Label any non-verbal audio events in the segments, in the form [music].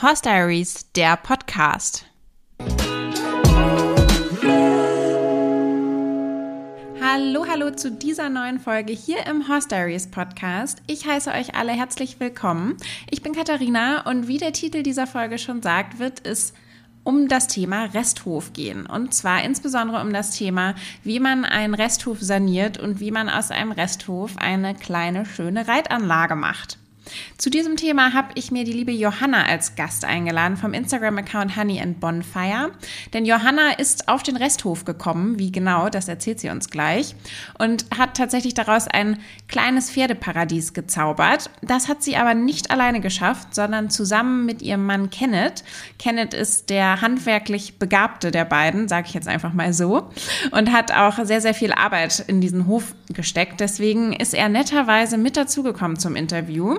Horse Diaries, der Podcast. Hallo, hallo zu dieser neuen Folge hier im Horse Diaries Podcast. Ich heiße euch alle herzlich willkommen. Ich bin Katharina und wie der Titel dieser Folge schon sagt, wird es um das Thema Resthof gehen. Und zwar insbesondere um das Thema, wie man einen Resthof saniert und wie man aus einem Resthof eine kleine, schöne Reitanlage macht. Zu diesem Thema habe ich mir die liebe Johanna als Gast eingeladen vom Instagram-Account Honey and Bonfire. Denn Johanna ist auf den Resthof gekommen. Wie genau, das erzählt sie uns gleich. Und hat tatsächlich daraus ein kleines Pferdeparadies gezaubert. Das hat sie aber nicht alleine geschafft, sondern zusammen mit ihrem Mann Kenneth. Kenneth ist der handwerklich Begabte der beiden, sage ich jetzt einfach mal so. Und hat auch sehr, sehr viel Arbeit in diesen Hof gesteckt. Deswegen ist er netterweise mit dazugekommen zum Interview.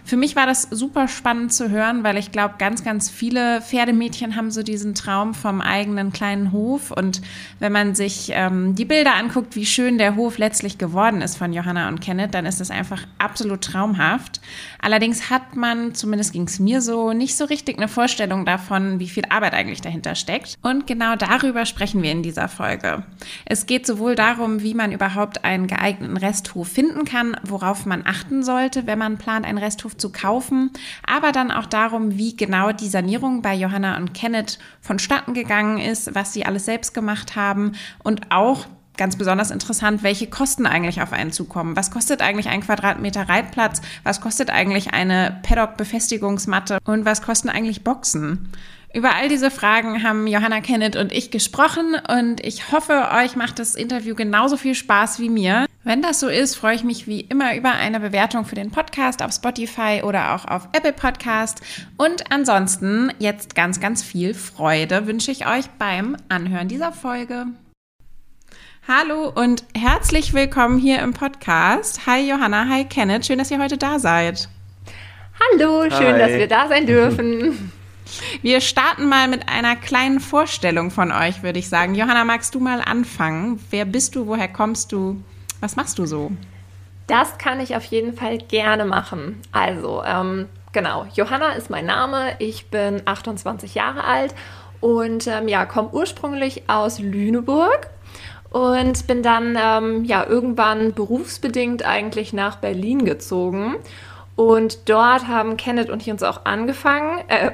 Für mich war das super spannend zu hören, weil ich glaube, ganz, ganz viele Pferdemädchen haben so diesen Traum vom eigenen kleinen Hof. Und wenn man sich ähm, die Bilder anguckt, wie schön der Hof letztlich geworden ist von Johanna und Kenneth, dann ist es einfach absolut traumhaft. Allerdings hat man, zumindest ging es mir so, nicht so richtig eine Vorstellung davon, wie viel Arbeit eigentlich dahinter steckt. Und genau darüber sprechen wir in dieser Folge. Es geht sowohl darum, wie man überhaupt einen geeigneten Resthof finden kann, worauf man achten sollte, wenn man plant, einen Resthof zu kaufen, aber dann auch darum, wie genau die Sanierung bei Johanna und Kenneth vonstatten gegangen ist, was sie alles selbst gemacht haben und auch ganz besonders interessant, welche Kosten eigentlich auf einen zukommen. Was kostet eigentlich ein Quadratmeter Reitplatz? Was kostet eigentlich eine Paddock-Befestigungsmatte? Und was kosten eigentlich Boxen? Über all diese Fragen haben Johanna Kenneth und ich gesprochen und ich hoffe, euch macht das Interview genauso viel Spaß wie mir. Wenn das so ist, freue ich mich wie immer über eine Bewertung für den Podcast auf Spotify oder auch auf Apple Podcast. Und ansonsten jetzt ganz, ganz viel Freude wünsche ich euch beim Anhören dieser Folge. Hallo und herzlich willkommen hier im Podcast. Hi Johanna, hi Kenneth, schön, dass ihr heute da seid. Hallo, schön, hi. dass wir da sein dürfen. [laughs] Wir starten mal mit einer kleinen Vorstellung von euch, würde ich sagen. Johanna, magst du mal anfangen? Wer bist du? Woher kommst du? Was machst du so? Das kann ich auf jeden Fall gerne machen. Also, ähm, genau, Johanna ist mein Name. Ich bin 28 Jahre alt und ähm, ja, komme ursprünglich aus Lüneburg und bin dann ähm, ja irgendwann berufsbedingt eigentlich nach Berlin gezogen. Und dort haben Kenneth und ich uns auch angefangen, äh,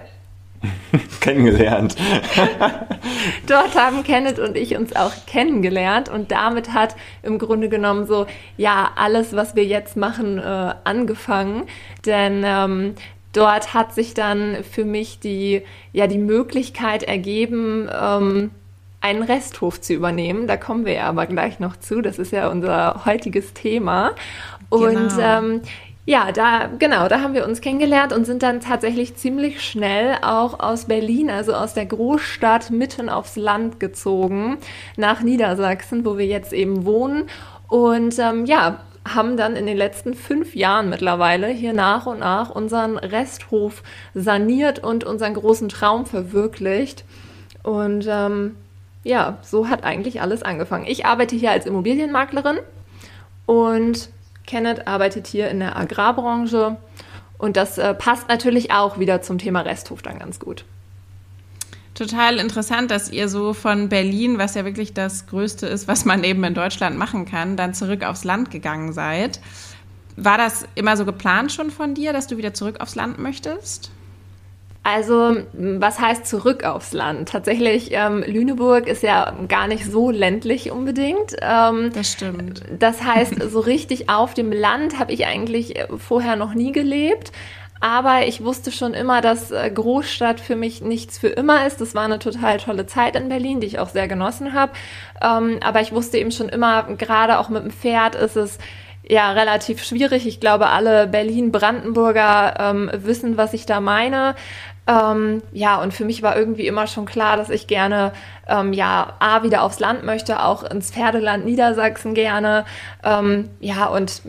[laughs] kennengelernt. [laughs] Dort haben Kenneth und ich uns auch kennengelernt und damit hat im Grunde genommen so, ja, alles, was wir jetzt machen, äh, angefangen. Denn ähm, dort hat sich dann für mich die, ja, die Möglichkeit ergeben, ähm, einen Resthof zu übernehmen. Da kommen wir ja aber gleich noch zu. Das ist ja unser heutiges Thema. Und genau. ähm, ja, da, genau, da haben wir uns kennengelernt und sind dann tatsächlich ziemlich schnell auch aus Berlin, also aus der Großstadt mitten aufs Land gezogen, nach Niedersachsen, wo wir jetzt eben wohnen. Und ähm, ja, haben dann in den letzten fünf Jahren mittlerweile hier nach und nach unseren Resthof saniert und unseren großen Traum verwirklicht. Und ähm, ja, so hat eigentlich alles angefangen. Ich arbeite hier als Immobilienmaklerin und Kenneth arbeitet hier in der Agrarbranche und das äh, passt natürlich auch wieder zum Thema Resthof dann ganz gut. Total interessant, dass ihr so von Berlin, was ja wirklich das Größte ist, was man eben in Deutschland machen kann, dann zurück aufs Land gegangen seid. War das immer so geplant schon von dir, dass du wieder zurück aufs Land möchtest? Also, was heißt zurück aufs Land? Tatsächlich, ähm, Lüneburg ist ja gar nicht so ländlich unbedingt. Ähm, das stimmt. Das heißt, [laughs] so richtig auf dem Land habe ich eigentlich äh, vorher noch nie gelebt. Aber ich wusste schon immer, dass äh, Großstadt für mich nichts für immer ist. Das war eine total tolle Zeit in Berlin, die ich auch sehr genossen habe. Ähm, aber ich wusste eben schon immer, gerade auch mit dem Pferd ist es ja relativ schwierig. Ich glaube, alle Berlin-Brandenburger ähm, wissen, was ich da meine. Ähm, ja, und für mich war irgendwie immer schon klar, dass ich gerne, ähm, ja, A, wieder aufs Land möchte, auch ins Pferdeland Niedersachsen gerne. Ähm, ja, und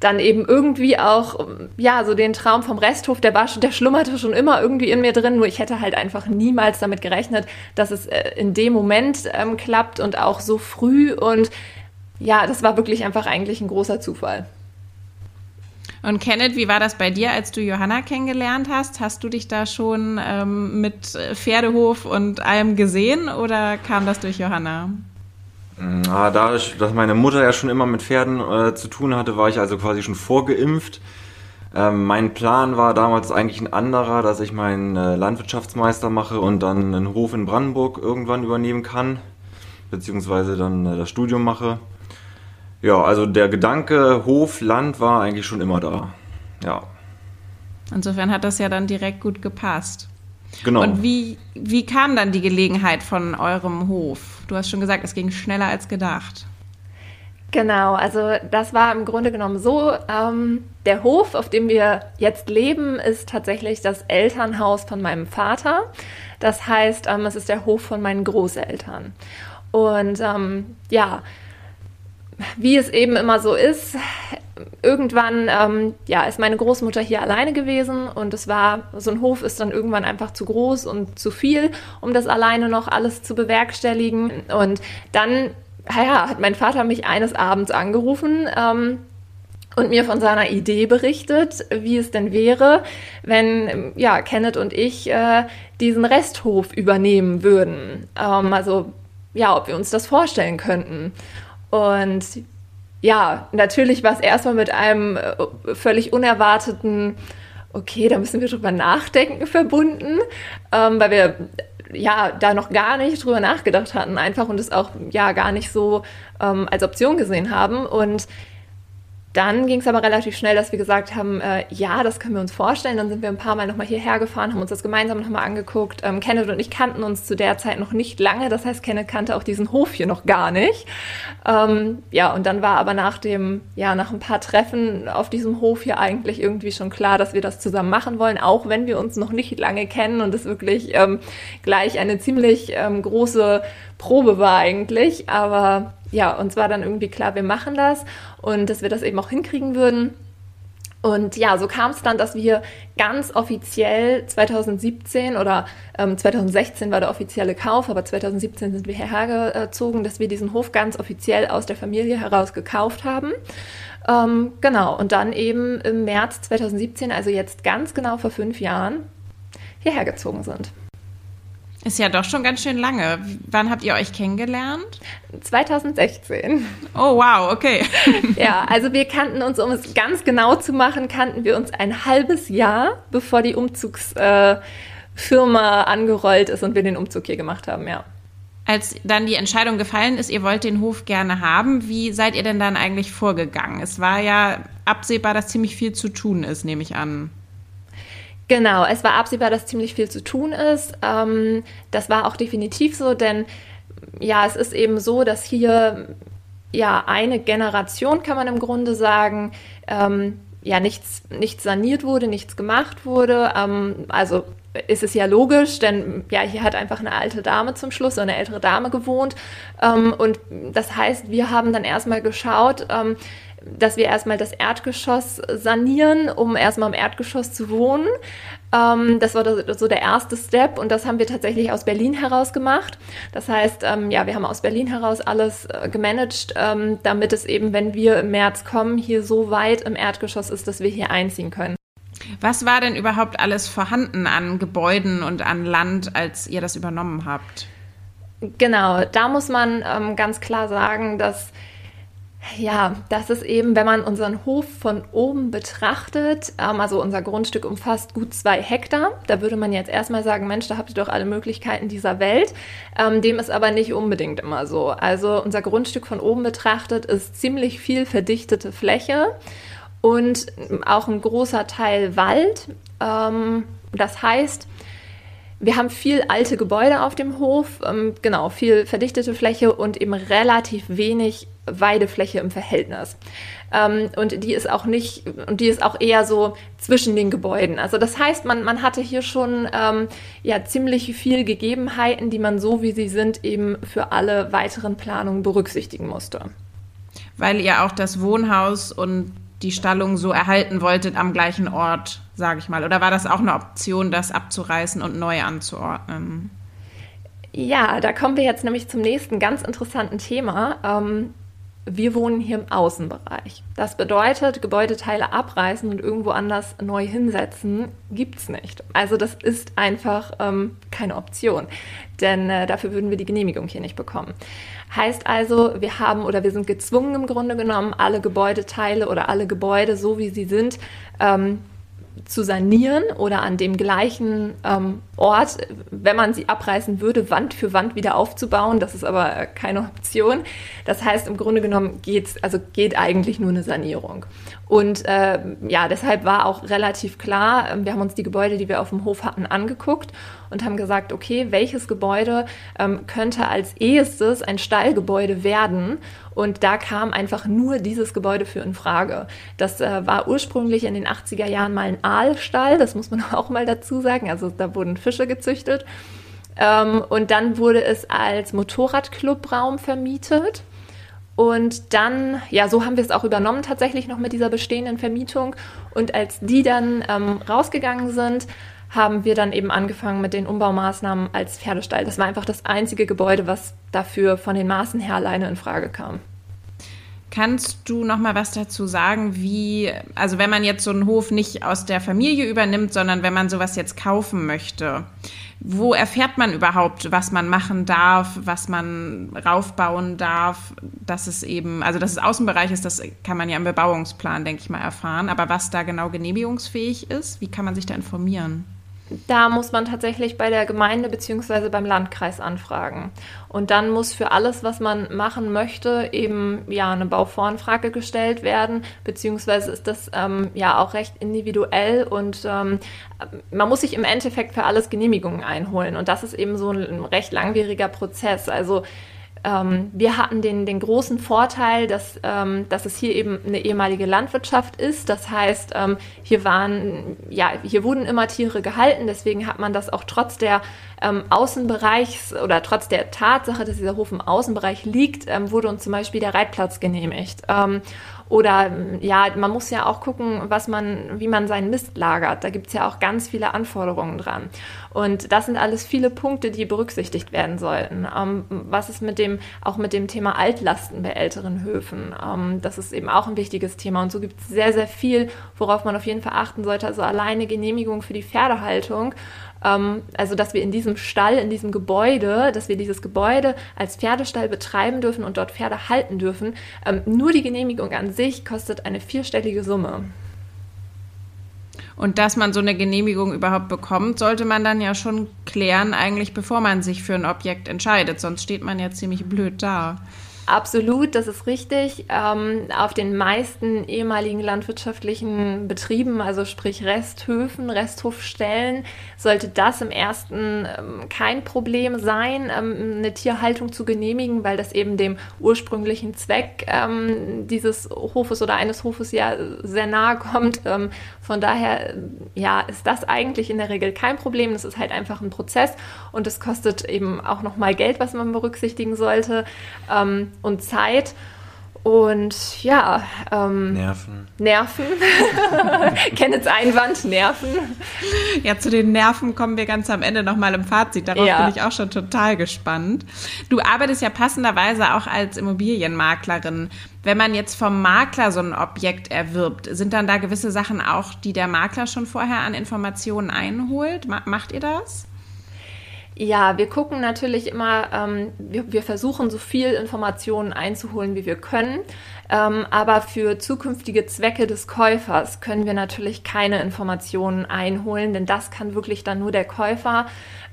dann eben irgendwie auch, ja, so den Traum vom Resthof, der war schon, der schlummerte schon immer irgendwie in mir drin, nur ich hätte halt einfach niemals damit gerechnet, dass es äh, in dem Moment ähm, klappt und auch so früh und ja, das war wirklich einfach eigentlich ein großer Zufall. Und Kenneth, wie war das bei dir, als du Johanna kennengelernt hast? Hast du dich da schon ähm, mit Pferdehof und allem gesehen oder kam das durch Johanna? Na, dadurch, dass meine Mutter ja schon immer mit Pferden äh, zu tun hatte, war ich also quasi schon vorgeimpft. Ähm, mein Plan war damals eigentlich ein anderer, dass ich meinen äh, Landwirtschaftsmeister mache und dann einen Hof in Brandenburg irgendwann übernehmen kann, beziehungsweise dann äh, das Studium mache. Ja, also der Gedanke Hof, Land war eigentlich schon immer da. Ja. Insofern hat das ja dann direkt gut gepasst. Genau. Und wie, wie kam dann die Gelegenheit von eurem Hof? Du hast schon gesagt, es ging schneller als gedacht. Genau, also das war im Grunde genommen so. Ähm, der Hof, auf dem wir jetzt leben, ist tatsächlich das Elternhaus von meinem Vater. Das heißt, ähm, es ist der Hof von meinen Großeltern. Und ähm, ja, wie es eben immer so ist, irgendwann ähm, ja, ist meine Großmutter hier alleine gewesen und es war, so ein Hof ist dann irgendwann einfach zu groß und zu viel, um das alleine noch alles zu bewerkstelligen. Und dann ja, hat mein Vater mich eines Abends angerufen. Ähm, und mir von seiner Idee berichtet, wie es denn wäre, wenn ja Kenneth und ich äh, diesen Resthof übernehmen würden. Ähm, also ja, ob wir uns das vorstellen könnten. Und ja, natürlich war es erstmal mit einem äh, völlig unerwarteten, okay, da müssen wir drüber nachdenken, verbunden, ähm, weil wir ja da noch gar nicht drüber nachgedacht hatten, einfach und es auch ja gar nicht so ähm, als Option gesehen haben. Und dann ging es aber relativ schnell, dass wir gesagt haben, äh, ja, das können wir uns vorstellen. Dann sind wir ein paar Mal nochmal hierher gefahren, haben uns das gemeinsam nochmal angeguckt. Ähm, Kenneth und ich kannten uns zu der Zeit noch nicht lange. Das heißt, Kenneth kannte auch diesen Hof hier noch gar nicht. Ähm, ja, und dann war aber nach dem, ja, nach ein paar Treffen auf diesem Hof hier eigentlich irgendwie schon klar, dass wir das zusammen machen wollen, auch wenn wir uns noch nicht lange kennen und es wirklich ähm, gleich eine ziemlich ähm, große Probe war eigentlich. Aber ja, uns war dann irgendwie klar, wir machen das und dass wir das eben auch hinkriegen würden. Und ja, so kam es dann, dass wir ganz offiziell 2017 oder ähm, 2016 war der offizielle Kauf, aber 2017 sind wir hierher gezogen, dass wir diesen Hof ganz offiziell aus der Familie heraus gekauft haben. Ähm, genau, und dann eben im März 2017, also jetzt ganz genau vor fünf Jahren, hierher gezogen sind. Ist ja doch schon ganz schön lange. Wann habt ihr euch kennengelernt? 2016. Oh, wow, okay. [laughs] ja, also wir kannten uns, um es ganz genau zu machen, kannten wir uns ein halbes Jahr, bevor die Umzugsfirma äh, angerollt ist und wir den Umzug hier gemacht haben, ja. Als dann die Entscheidung gefallen ist, ihr wollt den Hof gerne haben, wie seid ihr denn dann eigentlich vorgegangen? Es war ja absehbar, dass ziemlich viel zu tun ist, nehme ich an. Genau, es war absehbar, dass ziemlich viel zu tun ist. Ähm, das war auch definitiv so, denn ja, es ist eben so, dass hier ja eine Generation, kann man im Grunde sagen, ähm, ja nichts, nichts saniert wurde, nichts gemacht wurde. Ähm, also ist es ja logisch, denn ja, hier hat einfach eine alte Dame zum Schluss, eine ältere Dame gewohnt. Ähm, und das heißt, wir haben dann erstmal geschaut, ähm, dass wir erstmal das Erdgeschoss sanieren, um erstmal im Erdgeschoss zu wohnen. Ähm, das war so der erste Step und das haben wir tatsächlich aus Berlin heraus gemacht. Das heißt, ähm, ja, wir haben aus Berlin heraus alles äh, gemanagt, ähm, damit es eben, wenn wir im März kommen, hier so weit im Erdgeschoss ist, dass wir hier einziehen können. Was war denn überhaupt alles vorhanden an Gebäuden und an Land, als ihr das übernommen habt? Genau, da muss man ähm, ganz klar sagen, dass ja, das ist eben, wenn man unseren Hof von oben betrachtet, ähm, also unser Grundstück umfasst gut zwei Hektar. Da würde man jetzt erstmal sagen, Mensch, da habt ihr doch alle Möglichkeiten dieser Welt. Ähm, dem ist aber nicht unbedingt immer so. Also unser Grundstück von oben betrachtet ist ziemlich viel verdichtete Fläche und auch ein großer Teil Wald. Ähm, das heißt, wir haben viel alte Gebäude auf dem Hof, ähm, genau, viel verdichtete Fläche und eben relativ wenig Weidefläche im Verhältnis. Ähm, und die ist auch nicht, und die ist auch eher so zwischen den Gebäuden. Also das heißt, man, man hatte hier schon ähm, ja ziemlich viel Gegebenheiten, die man so wie sie sind eben für alle weiteren Planungen berücksichtigen musste. Weil ihr auch das Wohnhaus und die Stallung so erhalten wolltet am gleichen Ort, sage ich mal. Oder war das auch eine Option, das abzureißen und neu anzuordnen? Ja, da kommen wir jetzt nämlich zum nächsten ganz interessanten Thema. Ähm, wir wohnen hier im Außenbereich. Das bedeutet, Gebäudeteile abreißen und irgendwo anders neu hinsetzen, gibt es nicht. Also das ist einfach ähm, keine Option, denn äh, dafür würden wir die Genehmigung hier nicht bekommen. Heißt also, wir haben oder wir sind gezwungen im Grunde genommen, alle Gebäudeteile oder alle Gebäude, so wie sie sind, ähm, zu sanieren oder an dem gleichen ähm, Ort, wenn man sie abreißen würde, Wand für Wand wieder aufzubauen. Das ist aber keine Option. Das heißt, im Grunde genommen geht's, also geht eigentlich nur eine Sanierung. Und äh, ja, deshalb war auch relativ klar, ähm, wir haben uns die Gebäude, die wir auf dem Hof hatten, angeguckt und haben gesagt, okay, welches Gebäude ähm, könnte als ehestes ein Stallgebäude werden? Und da kam einfach nur dieses Gebäude für in Frage. Das äh, war ursprünglich in den 80er Jahren mal ein Aalstall, das muss man [laughs] auch mal dazu sagen. Also da wurden Fische gezüchtet. Ähm, und dann wurde es als Motorradclubraum vermietet. Und dann, ja, so haben wir es auch übernommen tatsächlich noch mit dieser bestehenden Vermietung. Und als die dann ähm, rausgegangen sind, haben wir dann eben angefangen mit den Umbaumaßnahmen als Pferdestall. Das war einfach das einzige Gebäude, was dafür von den Maßen her alleine in Frage kam. Kannst du noch mal was dazu sagen, wie, also wenn man jetzt so einen Hof nicht aus der Familie übernimmt, sondern wenn man sowas jetzt kaufen möchte, wo erfährt man überhaupt, was man machen darf, was man raufbauen darf, dass es eben, also dass es Außenbereich ist, das kann man ja im Bebauungsplan, denke ich mal, erfahren, aber was da genau genehmigungsfähig ist, wie kann man sich da informieren? Da muss man tatsächlich bei der Gemeinde bzw. beim Landkreis anfragen. Und dann muss für alles, was man machen möchte, eben ja eine Bauvoranfrage gestellt werden, beziehungsweise ist das ähm, ja auch recht individuell und ähm, man muss sich im Endeffekt für alles Genehmigungen einholen. Und das ist eben so ein recht langwieriger Prozess. Also ähm, wir hatten den, den großen Vorteil, dass, ähm, dass es hier eben eine ehemalige Landwirtschaft ist. Das heißt, ähm, hier waren, ja, hier wurden immer Tiere gehalten. Deswegen hat man das auch trotz der ähm, Außenbereichs oder trotz der Tatsache, dass dieser Hof im Außenbereich liegt, ähm, wurde uns zum Beispiel der Reitplatz genehmigt. Ähm, oder ja, man muss ja auch gucken, was man, wie man seinen Mist lagert. Da gibt es ja auch ganz viele Anforderungen dran. Und das sind alles viele Punkte, die berücksichtigt werden sollten. Ähm, was ist mit dem, auch mit dem Thema Altlasten bei älteren Höfen? Ähm, das ist eben auch ein wichtiges Thema. Und so gibt es sehr, sehr viel, worauf man auf jeden Fall achten sollte. Also alleine Genehmigung für die Pferdehaltung ähm, also dass wir in diesem Stall, in diesem Gebäude, dass wir dieses Gebäude als Pferdestall betreiben dürfen und dort Pferde halten dürfen. Ähm, nur die Genehmigung an sich kostet eine vierstellige Summe. Und dass man so eine Genehmigung überhaupt bekommt, sollte man dann ja schon klären, eigentlich bevor man sich für ein Objekt entscheidet. Sonst steht man ja ziemlich blöd da. Absolut, das ist richtig. Ähm, auf den meisten ehemaligen landwirtschaftlichen Betrieben, also sprich Resthöfen, Resthofstellen, sollte das im ersten ähm, kein Problem sein, ähm, eine Tierhaltung zu genehmigen, weil das eben dem ursprünglichen Zweck ähm, dieses Hofes oder eines Hofes ja sehr nahe kommt. Von daher ja, ist das eigentlich in der Regel kein Problem. Das ist halt einfach ein Prozess und es kostet eben auch nochmal Geld, was man berücksichtigen sollte. Ähm, und Zeit. Und ja, ähm, Nerven. Nerven. [laughs] Kennets Einwand, Nerven. Ja, zu den Nerven kommen wir ganz am Ende nochmal im Fazit. Darauf ja. bin ich auch schon total gespannt. Du arbeitest ja passenderweise auch als Immobilienmaklerin. Wenn man jetzt vom Makler so ein Objekt erwirbt, sind dann da gewisse Sachen auch, die der Makler schon vorher an Informationen einholt? Macht ihr das? Ja, wir gucken natürlich immer, ähm, wir, wir, versuchen so viel Informationen einzuholen, wie wir können. Ähm, aber für zukünftige Zwecke des Käufers können wir natürlich keine Informationen einholen, denn das kann wirklich dann nur der Käufer.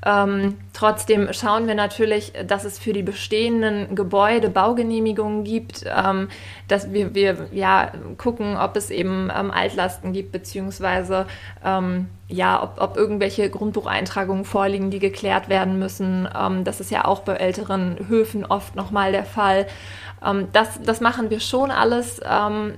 Ähm, trotzdem schauen wir natürlich, dass es für die bestehenden Gebäude Baugenehmigungen gibt, ähm, dass wir, wir ja gucken, ob es eben ähm, Altlasten gibt, beziehungsweise ähm, ja, ob, ob irgendwelche Grundbucheintragungen vorliegen, die geklärt werden müssen. Ähm, das ist ja auch bei älteren Höfen oft nochmal der Fall. Ähm, das, das machen wir schon alles, ähm,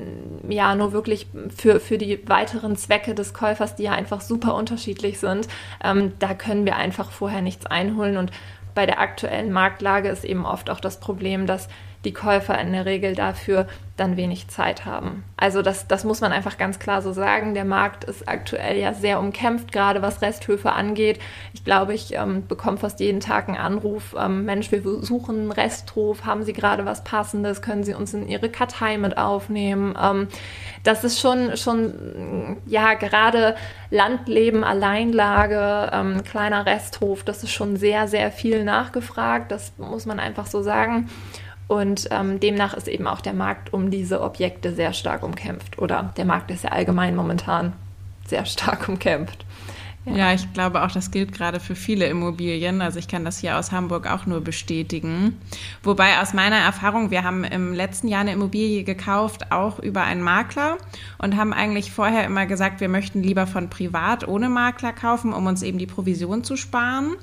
ja, nur wirklich für, für die weiteren Zwecke des Käufers, die ja einfach super unterschiedlich sind. Ähm, da können wir einfach vorher nichts einholen und bei der aktuellen Marktlage ist eben oft auch das Problem, dass die Käufer in der Regel dafür dann wenig Zeit haben. Also das, das muss man einfach ganz klar so sagen. Der Markt ist aktuell ja sehr umkämpft, gerade was Resthöfe angeht. Ich glaube, ich ähm, bekomme fast jeden Tag einen Anruf, ähm, Mensch, wir suchen einen Resthof, haben Sie gerade was Passendes, können Sie uns in Ihre Kartei mit aufnehmen? Ähm, das ist schon, schon ja, gerade Landleben, Alleinlage, ähm, kleiner Resthof, das ist schon sehr, sehr viel nachgefragt. Das muss man einfach so sagen. Und ähm, demnach ist eben auch der Markt um diese Objekte sehr stark umkämpft. Oder der Markt ist ja allgemein momentan sehr stark [laughs] umkämpft. Ja. ja. ich glaube auch, das gilt gerade für viele Immobilien. Also ich kann das hier aus Hamburg auch nur bestätigen. Wobei aus meiner Erfahrung, wir haben im letzten Jahr eine Immobilie gekauft, auch über einen Makler und haben eigentlich vorher immer gesagt, wir möchten lieber von privat ohne Makler kaufen, um uns eben die Provision zu sparen.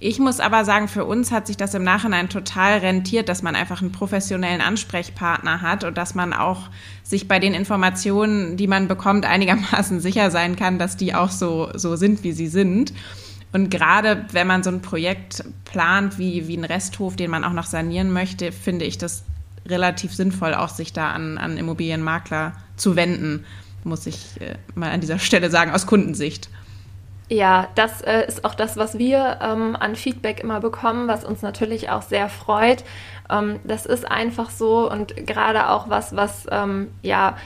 Ich muss aber sagen, für uns hat sich das im Nachhinein total rentiert, dass man einfach einen professionellen Ansprechpartner hat und dass man auch sich bei den Informationen, die man bekommt, einigermaßen [laughs] sicher sein kann, dass die auch so, so sind, wie sie sind. Und gerade wenn man so ein Projekt plant, wie, wie ein Resthof, den man auch noch sanieren möchte, finde ich das relativ sinnvoll, auch sich da an, an Immobilienmakler zu wenden, muss ich äh, mal an dieser Stelle sagen, aus Kundensicht. Ja, das äh, ist auch das, was wir ähm, an Feedback immer bekommen, was uns natürlich auch sehr freut. Ähm, das ist einfach so und gerade auch was, was ähm, ja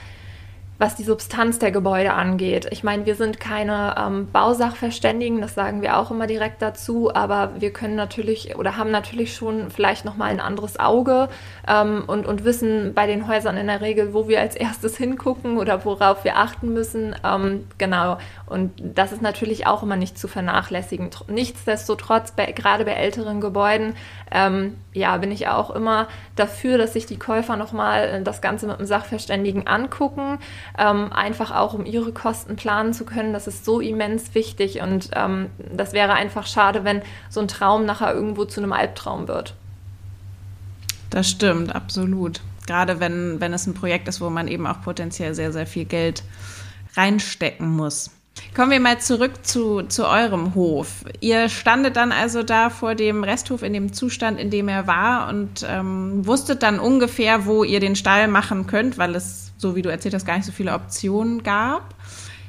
was die Substanz der Gebäude angeht. Ich meine, wir sind keine ähm, Bausachverständigen, das sagen wir auch immer direkt dazu, aber wir können natürlich oder haben natürlich schon vielleicht noch mal ein anderes Auge ähm, und, und wissen bei den Häusern in der Regel, wo wir als erstes hingucken oder worauf wir achten müssen. Ähm, genau. Und das ist natürlich auch immer nicht zu vernachlässigen. Nichtsdestotrotz, bei, gerade bei älteren Gebäuden, ähm, ja, bin ich auch immer dafür, dass sich die Käufer nochmal äh, das Ganze mit einem Sachverständigen angucken, ähm, einfach auch um ihre Kosten planen zu können. Das ist so immens wichtig und ähm, das wäre einfach schade, wenn so ein Traum nachher irgendwo zu einem Albtraum wird. Das stimmt, absolut. Gerade wenn, wenn es ein Projekt ist, wo man eben auch potenziell sehr, sehr viel Geld reinstecken muss. Kommen wir mal zurück zu, zu eurem Hof. Ihr standet dann also da vor dem Resthof in dem Zustand, in dem er war und ähm, wusstet dann ungefähr, wo ihr den Stall machen könnt, weil es, so wie du erzählt hast, gar nicht so viele Optionen gab.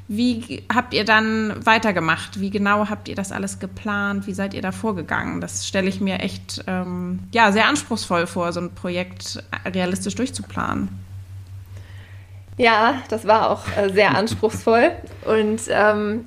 Wie habt ihr dann weitergemacht? Wie genau habt ihr das alles geplant? Wie seid ihr da vorgegangen? Das stelle ich mir echt ähm, ja, sehr anspruchsvoll vor, so ein Projekt realistisch durchzuplanen. Ja, das war auch äh, sehr anspruchsvoll. Und ähm,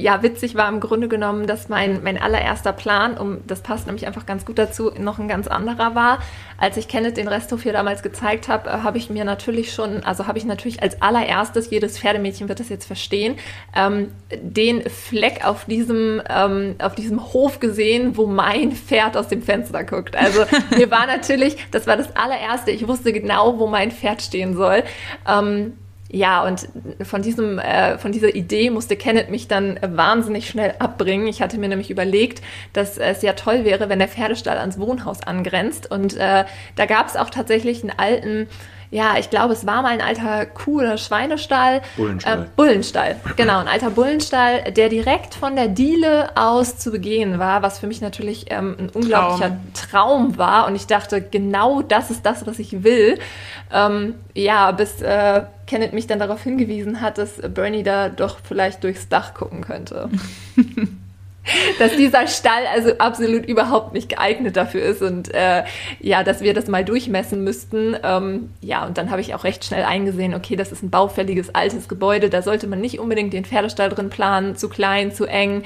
ja, witzig war im Grunde genommen, dass mein, mein allererster Plan, um das passt nämlich einfach ganz gut dazu, noch ein ganz anderer war. Als ich Kenneth den Resthof hier damals gezeigt habe, äh, habe ich mir natürlich schon, also habe ich natürlich als allererstes, jedes Pferdemädchen wird das jetzt verstehen, ähm, den Fleck auf diesem, ähm, auf diesem Hof gesehen, wo mein Pferd aus dem Fenster guckt. Also [laughs] mir war natürlich, das war das allererste, ich wusste genau, wo mein Pferd stehen soll. Ähm, ja, und von diesem, äh, von dieser Idee musste Kenneth mich dann wahnsinnig schnell abbringen. Ich hatte mir nämlich überlegt, dass es ja toll wäre, wenn der Pferdestall ans Wohnhaus angrenzt. Und äh, da gab es auch tatsächlich einen alten ja, ich glaube, es war mal ein alter Kuh- oder Schweinestall. Bullenstall. Äh, Bullenstall, genau, ein alter Bullenstall, der direkt von der Diele aus zu begehen war, was für mich natürlich ähm, ein unglaublicher Traum. Traum. war. Und ich dachte, genau das ist das, was ich will. Ähm, ja, bis äh, Kenneth mich dann darauf hingewiesen hat, dass Bernie da doch vielleicht durchs Dach gucken könnte. [laughs] [laughs] dass dieser Stall also absolut überhaupt nicht geeignet dafür ist und äh, ja, dass wir das mal durchmessen müssten. Ähm, ja, und dann habe ich auch recht schnell eingesehen, okay, das ist ein baufälliges altes Gebäude, da sollte man nicht unbedingt den Pferdestall drin planen, zu klein, zu eng.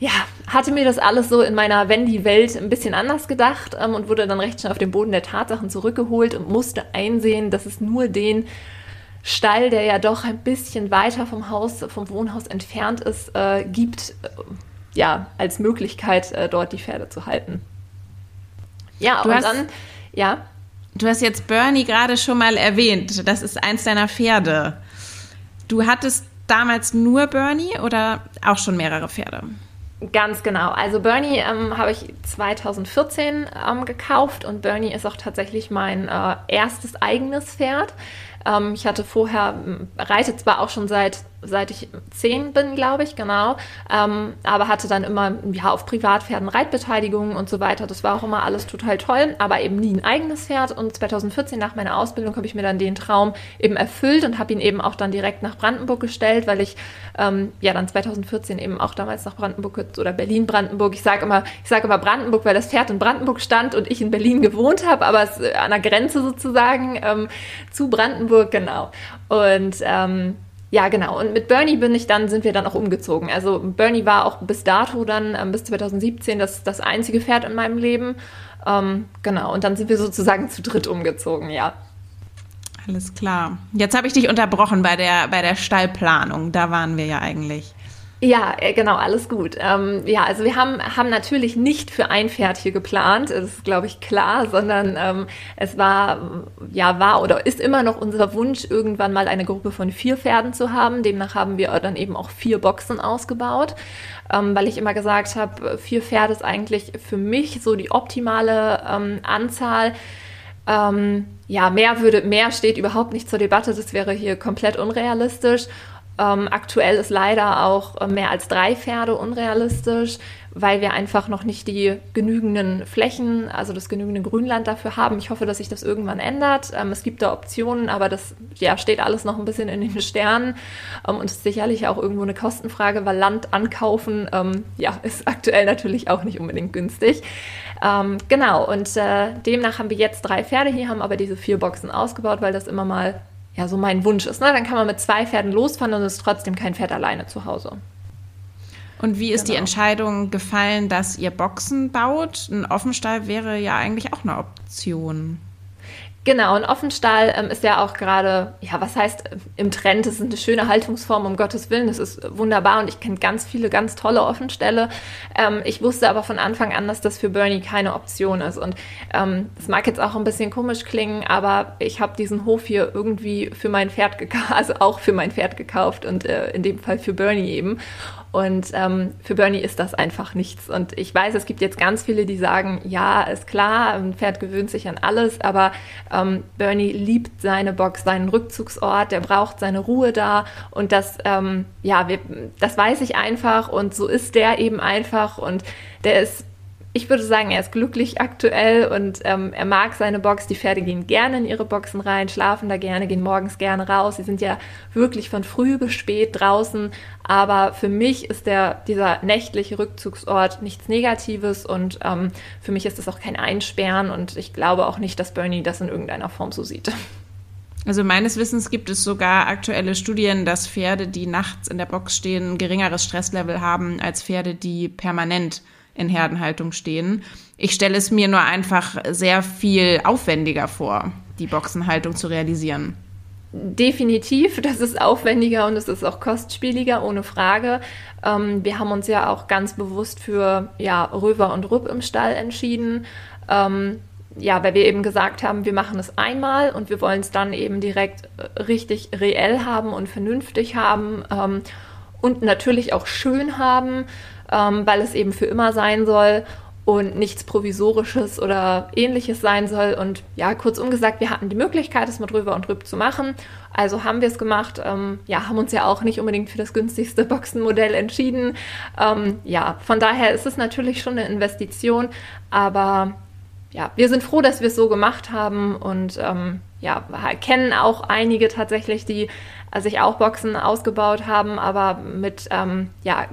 Ja, hatte mir das alles so in meiner Wendy-Welt ein bisschen anders gedacht ähm, und wurde dann recht schnell auf den Boden der Tatsachen zurückgeholt und musste einsehen, dass es nur den Stall, der ja doch ein bisschen weiter vom Haus, vom Wohnhaus entfernt ist, äh, gibt, äh, ja, als Möglichkeit, äh, dort die Pferde zu halten. Ja, du und hast, dann, ja. Du hast jetzt Bernie gerade schon mal erwähnt. Das ist eins deiner Pferde. Du hattest damals nur Bernie oder auch schon mehrere Pferde? Ganz genau. Also Bernie ähm, habe ich 2014 ähm, gekauft und Bernie ist auch tatsächlich mein äh, erstes eigenes Pferd. Ähm, ich hatte vorher, reite zwar auch schon seit seit ich zehn bin, glaube ich, genau. Ähm, aber hatte dann immer ja, auf Privatpferden Reitbeteiligungen und so weiter. Das war auch immer alles total toll, aber eben nie ein eigenes Pferd. Und 2014 nach meiner Ausbildung habe ich mir dann den Traum eben erfüllt und habe ihn eben auch dann direkt nach Brandenburg gestellt, weil ich ähm, ja dann 2014 eben auch damals nach Brandenburg oder Berlin-Brandenburg. Ich sage immer, ich sage immer Brandenburg, weil das Pferd in Brandenburg stand und ich in Berlin gewohnt habe, aber es, äh, an der Grenze sozusagen ähm, zu Brandenburg, genau. Und ähm, ja, genau. Und mit Bernie bin ich dann, sind wir dann auch umgezogen. Also Bernie war auch bis dato dann, ähm, bis 2017, das, das einzige Pferd in meinem Leben. Ähm, genau. Und dann sind wir sozusagen zu dritt umgezogen, ja. Alles klar. Jetzt habe ich dich unterbrochen bei der, bei der Stallplanung. Da waren wir ja eigentlich. Ja, äh, genau, alles gut. Ähm, ja, also wir haben, haben natürlich nicht für ein Pferd hier geplant, das ist, glaube ich, klar, sondern ähm, es war, ja, war oder ist immer noch unser Wunsch, irgendwann mal eine Gruppe von vier Pferden zu haben. Demnach haben wir dann eben auch vier Boxen ausgebaut, ähm, weil ich immer gesagt habe, vier Pferde ist eigentlich für mich so die optimale ähm, Anzahl. Ähm, ja, mehr würde, mehr steht überhaupt nicht zur Debatte, das wäre hier komplett unrealistisch. Ähm, aktuell ist leider auch äh, mehr als drei Pferde unrealistisch, weil wir einfach noch nicht die genügenden Flächen, also das genügende Grünland dafür haben. Ich hoffe, dass sich das irgendwann ändert. Ähm, es gibt da Optionen, aber das ja, steht alles noch ein bisschen in den [laughs] Sternen ähm, und ist sicherlich auch irgendwo eine Kostenfrage, weil Land ankaufen ähm, ja, [laughs] ist aktuell natürlich auch nicht unbedingt günstig. Ähm, genau, und äh, demnach haben wir jetzt drei Pferde hier, haben aber diese vier Boxen ausgebaut, weil das immer mal ja so mein Wunsch ist. Ne? Dann kann man mit zwei Pferden losfahren und ist trotzdem kein Pferd alleine zu Hause. Und wie ist genau. die Entscheidung gefallen, dass ihr Boxen baut? Ein Offenstall wäre ja eigentlich auch eine Option. Genau, ein Offenstall ähm, ist ja auch gerade, ja, was heißt äh, im Trend? Das ist eine schöne Haltungsform, um Gottes Willen. Das ist wunderbar und ich kenne ganz viele ganz tolle Offenställe. Ähm, ich wusste aber von Anfang an, dass das für Bernie keine Option ist. Und ähm, das mag jetzt auch ein bisschen komisch klingen, aber ich habe diesen Hof hier irgendwie für mein Pferd gekauft, [laughs] also auch für mein Pferd gekauft und äh, in dem Fall für Bernie eben. Und ähm, für Bernie ist das einfach nichts. Und ich weiß, es gibt jetzt ganz viele, die sagen, ja, ist klar, ein Pferd gewöhnt sich an alles, aber ähm, Bernie liebt seine Box, seinen Rückzugsort, der braucht seine Ruhe da. Und das, ähm, ja, wir, das weiß ich einfach und so ist der eben einfach und der ist ich würde sagen, er ist glücklich aktuell und ähm, er mag seine Box. Die Pferde gehen gerne in ihre Boxen rein, schlafen da gerne, gehen morgens gerne raus. Sie sind ja wirklich von früh bis spät draußen. Aber für mich ist der, dieser nächtliche Rückzugsort nichts Negatives und ähm, für mich ist das auch kein Einsperren und ich glaube auch nicht, dass Bernie das in irgendeiner Form so sieht. Also meines Wissens gibt es sogar aktuelle Studien, dass Pferde, die nachts in der Box stehen, ein geringeres Stresslevel haben als Pferde, die permanent in Herdenhaltung stehen. Ich stelle es mir nur einfach sehr viel aufwendiger vor, die Boxenhaltung zu realisieren. Definitiv, das ist aufwendiger und es ist auch kostspieliger, ohne Frage. Ähm, wir haben uns ja auch ganz bewusst für ja, Röver und Rupp im Stall entschieden. Ähm, ja, weil wir eben gesagt haben, wir machen es einmal und wir wollen es dann eben direkt äh, richtig reell haben und vernünftig haben ähm, und natürlich auch schön haben ähm, weil es eben für immer sein soll und nichts Provisorisches oder ähnliches sein soll. Und ja, kurzum gesagt, wir hatten die Möglichkeit, es mit Röver und Rüb zu machen. Also haben wir es gemacht. Ähm, ja, haben uns ja auch nicht unbedingt für das günstigste Boxenmodell entschieden. Ähm, ja, von daher ist es natürlich schon eine Investition, aber ja, wir sind froh, dass wir es so gemacht haben und ähm, ja, kennen auch einige tatsächlich, die sich auch Boxen ausgebaut haben, aber mit ähm, ja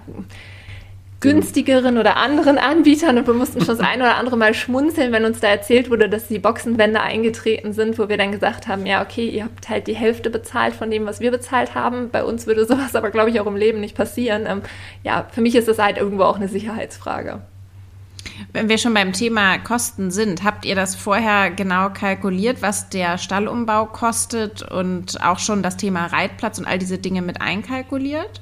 günstigeren oder anderen Anbietern und wir mussten schon das ein oder andere Mal schmunzeln, wenn uns da erzählt wurde, dass die Boxenwände eingetreten sind, wo wir dann gesagt haben, ja, okay, ihr habt halt die Hälfte bezahlt von dem, was wir bezahlt haben. Bei uns würde sowas aber, glaube ich, auch im Leben nicht passieren. Ähm, ja, für mich ist das halt irgendwo auch eine Sicherheitsfrage. Wenn wir schon beim Thema Kosten sind, habt ihr das vorher genau kalkuliert, was der Stallumbau kostet und auch schon das Thema Reitplatz und all diese Dinge mit einkalkuliert?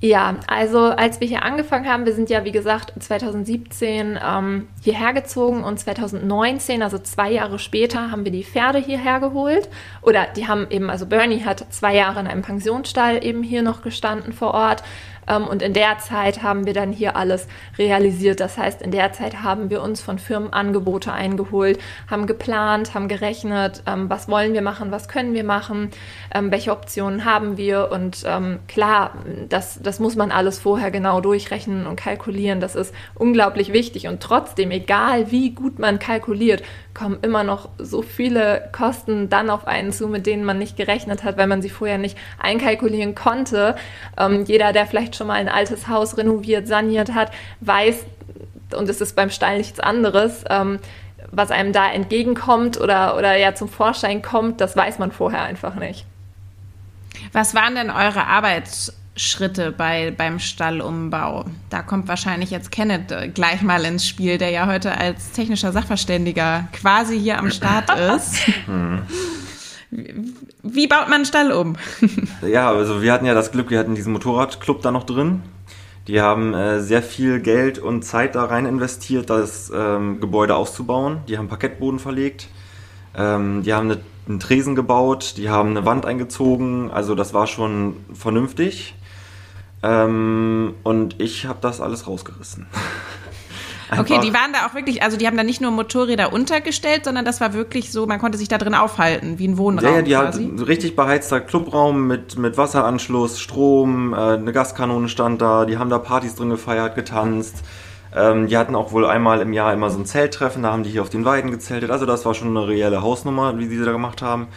Ja, also als wir hier angefangen haben, wir sind ja wie gesagt 2017 ähm, hierher gezogen und 2019, also zwei Jahre später, haben wir die Pferde hierher geholt. Oder die haben eben, also Bernie hat zwei Jahre in einem Pensionsstall eben hier noch gestanden vor Ort. Ähm, und in der Zeit haben wir dann hier alles realisiert. Das heißt, in der Zeit haben wir uns von Firmen Angebote eingeholt, haben geplant, haben gerechnet, ähm, was wollen wir machen, was können wir machen, ähm, welche Optionen haben wir. Und klar, das, das muss man alles vorher genau durchrechnen und kalkulieren. Das ist unglaublich wichtig. Und trotzdem, egal wie gut man kalkuliert, kommen immer noch so viele Kosten dann auf einen zu, mit denen man nicht gerechnet hat, weil man sie vorher nicht einkalkulieren konnte. Ähm, jeder, der vielleicht schon mal ein altes Haus renoviert, saniert hat, weiß, und es ist beim Stall nichts anderes, ähm, was einem da entgegenkommt oder, oder ja zum Vorschein kommt, das weiß man vorher einfach nicht. Was waren denn eure Arbeits- Schritte bei, beim Stallumbau. Da kommt wahrscheinlich jetzt Kenneth äh, gleich mal ins Spiel, der ja heute als technischer Sachverständiger quasi hier am Start [laughs] ist. Wie baut man einen Stall um? [laughs] ja, also wir hatten ja das Glück, wir hatten diesen Motorradclub da noch drin. Die haben äh, sehr viel Geld und Zeit da rein investiert, das ähm, Gebäude auszubauen. Die haben Parkettboden verlegt. Ähm, die haben eine, einen Tresen gebaut, die haben eine Wand eingezogen. Also das war schon vernünftig. Ähm, und ich habe das alles rausgerissen. [laughs] okay, die waren da auch wirklich, also die haben da nicht nur Motorräder untergestellt, sondern das war wirklich so, man konnte sich da drin aufhalten, wie ein Wohnraum. Ja, die quasi. hat richtig beheizter Clubraum mit, mit Wasseranschluss, Strom, äh, eine Gaskanone stand da, die haben da Partys drin gefeiert, getanzt. Ähm, die hatten auch wohl einmal im Jahr immer so ein Zelttreffen, da haben die hier auf den Weiden gezeltet. Also das war schon eine reelle Hausnummer, wie sie da gemacht haben.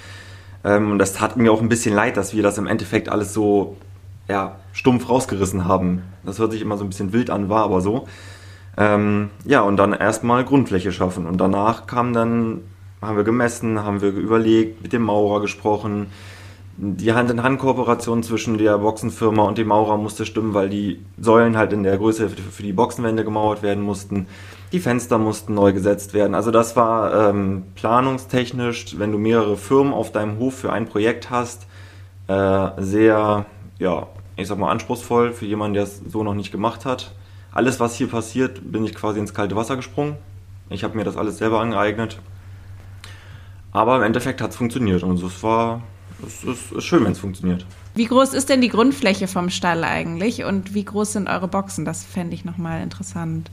Ähm, und das tat mir auch ein bisschen leid, dass wir das im Endeffekt alles so ja, stumpf rausgerissen haben. Das hört sich immer so ein bisschen wild an, war aber so. Ähm, ja, und dann erstmal Grundfläche schaffen. Und danach kam dann, haben wir gemessen, haben wir überlegt, mit dem Maurer gesprochen. Die Hand-in-Hand-Kooperation zwischen der Boxenfirma und dem Maurer musste stimmen, weil die Säulen halt in der Größe für die Boxenwände gemauert werden mussten. Die Fenster mussten neu gesetzt werden. Also das war ähm, planungstechnisch, wenn du mehrere Firmen auf deinem Hof für ein Projekt hast, äh, sehr ja, ich sag mal, anspruchsvoll für jemanden, der es so noch nicht gemacht hat. Alles, was hier passiert, bin ich quasi ins kalte Wasser gesprungen. Ich habe mir das alles selber angeeignet. Aber im Endeffekt hat es funktioniert und es war es ist, ist schön, wenn es funktioniert. Wie groß ist denn die Grundfläche vom Stall eigentlich und wie groß sind eure Boxen? Das fände ich nochmal interessant.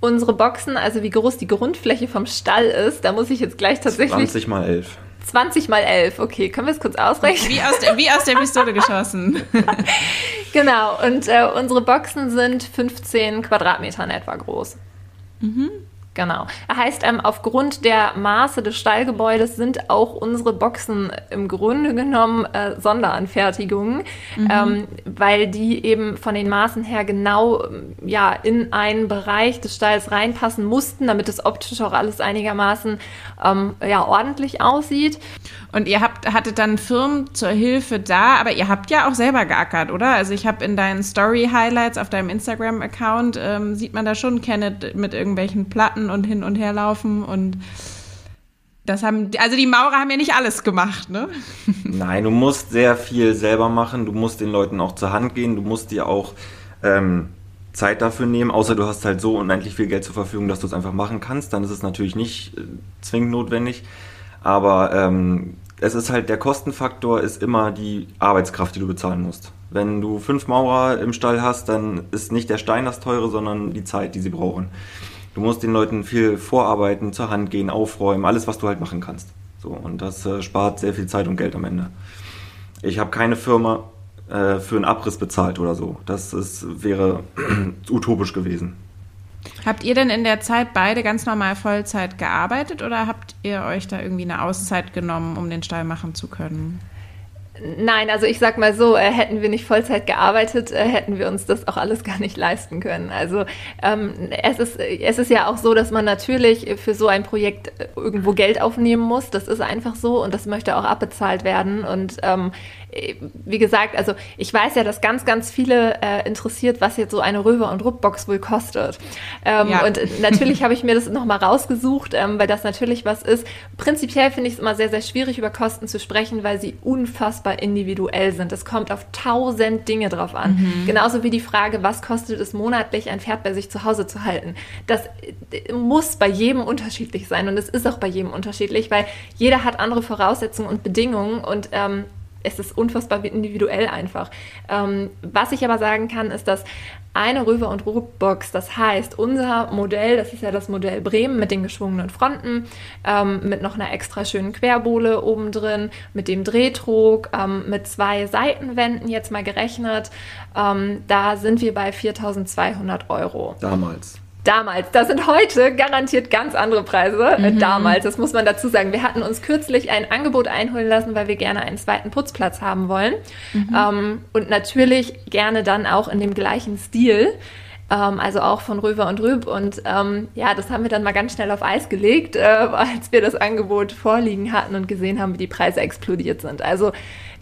Unsere Boxen, also wie groß die Grundfläche vom Stall ist, da muss ich jetzt gleich tatsächlich. 20 mal 11. 20 mal 11, okay, können wir es kurz ausrechnen? Wie aus der, wie aus der Pistole geschossen. [laughs] genau, und äh, unsere Boxen sind 15 Quadratmeter in etwa groß. Mhm. Genau. Das heißt, ähm, aufgrund der Maße des Stallgebäudes sind auch unsere Boxen im Grunde genommen äh, Sonderanfertigungen, mhm. ähm, weil die eben von den Maßen her genau ja, in einen Bereich des Stalls reinpassen mussten, damit es optisch auch alles einigermaßen ähm, ja, ordentlich aussieht. Und ihr habt, hattet dann Firmen zur Hilfe da, aber ihr habt ja auch selber geackert, oder? Also ich habe in deinen Story-Highlights auf deinem Instagram-Account, ähm, sieht man da schon Kenneth mit irgendwelchen Platten und hin und her laufen und das haben, also die Maurer haben ja nicht alles gemacht, ne? Nein, du musst sehr viel selber machen, du musst den Leuten auch zur Hand gehen, du musst dir auch ähm, Zeit dafür nehmen, außer du hast halt so unendlich viel Geld zur Verfügung, dass du es einfach machen kannst, dann ist es natürlich nicht äh, zwingend notwendig. Aber ähm, es ist halt, der Kostenfaktor ist immer die Arbeitskraft, die du bezahlen musst. Wenn du fünf Maurer im Stall hast, dann ist nicht der Stein das teure, sondern die Zeit, die sie brauchen. Du musst den Leuten viel vorarbeiten, zur Hand gehen, aufräumen, alles, was du halt machen kannst. So, und das äh, spart sehr viel Zeit und Geld am Ende. Ich habe keine Firma äh, für einen Abriss bezahlt oder so. Das ist, wäre [clears throat] utopisch gewesen. Habt ihr denn in der Zeit beide ganz normal Vollzeit gearbeitet oder habt ihr euch da irgendwie eine Auszeit genommen, um den Stall machen zu können? Nein, also ich sag mal so, äh, hätten wir nicht Vollzeit gearbeitet, äh, hätten wir uns das auch alles [laughs] gar nicht leisten können. Also ähm, es, ist, es ist ja auch so, dass man natürlich für so ein Projekt äh, irgendwo Geld aufnehmen muss. Das ist einfach so und das möchte auch abbezahlt werden. Und ähm, wie gesagt, also ich weiß ja, dass ganz, ganz viele äh, interessiert, was jetzt so eine Röver- und Ruppbox wohl kostet. Ähm, ja. Und natürlich habe ich mir das nochmal rausgesucht, ähm, weil das natürlich was ist. Prinzipiell finde ich es immer sehr, sehr schwierig, über Kosten zu sprechen, weil sie unfassbar individuell sind. Es kommt auf tausend Dinge drauf an. Mhm. Genauso wie die Frage, was kostet es monatlich, ein Pferd bei sich zu Hause zu halten. Das äh, muss bei jedem unterschiedlich sein und es ist auch bei jedem unterschiedlich, weil jeder hat andere Voraussetzungen und Bedingungen und ähm, es ist unfassbar individuell einfach. Ähm, was ich aber sagen kann, ist, dass eine Röver- und Ruhrbox, das heißt, unser Modell, das ist ja das Modell Bremen mit den geschwungenen Fronten, ähm, mit noch einer extra schönen Querbohle oben drin, mit dem Drehtrog, ähm, mit zwei Seitenwänden jetzt mal gerechnet, ähm, da sind wir bei 4200 Euro. Damals. Damals, das sind heute garantiert ganz andere Preise. Äh, mhm. Damals, das muss man dazu sagen. Wir hatten uns kürzlich ein Angebot einholen lassen, weil wir gerne einen zweiten Putzplatz haben wollen. Mhm. Ähm, und natürlich gerne dann auch in dem gleichen Stil. Ähm, also auch von Röver und Rüb. Und ähm, ja, das haben wir dann mal ganz schnell auf Eis gelegt, äh, [laughs] als wir das Angebot vorliegen hatten und gesehen haben, wie die Preise explodiert sind. Also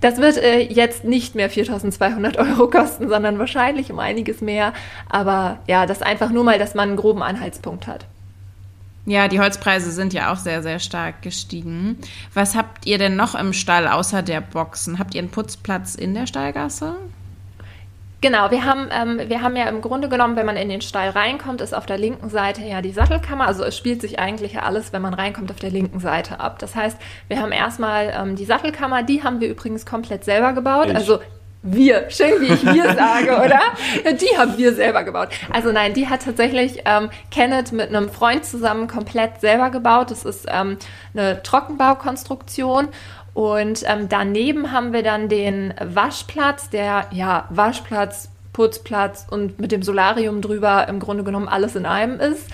das wird äh, jetzt nicht mehr 4200 Euro kosten, sondern wahrscheinlich um einiges mehr. Aber ja, das einfach nur mal, dass man einen groben Anhaltspunkt hat. Ja, die Holzpreise sind ja auch sehr, sehr stark gestiegen. Was habt ihr denn noch im Stall außer der Boxen? Habt ihr einen Putzplatz in der Stallgasse? Genau, wir haben, ähm, wir haben ja im Grunde genommen, wenn man in den Stall reinkommt, ist auf der linken Seite ja die Sattelkammer. Also es spielt sich eigentlich ja alles, wenn man reinkommt, auf der linken Seite ab. Das heißt, wir haben erstmal ähm, die Sattelkammer, die haben wir übrigens komplett selber gebaut. Ich. Also wir, schön wie ich wir sage, [laughs] oder? Die haben wir selber gebaut. Also nein, die hat tatsächlich ähm, Kenneth mit einem Freund zusammen komplett selber gebaut. Das ist ähm, eine Trockenbaukonstruktion und ähm, daneben haben wir dann den Waschplatz, der ja Waschplatz, Putzplatz und mit dem Solarium drüber im Grunde genommen alles in einem ist.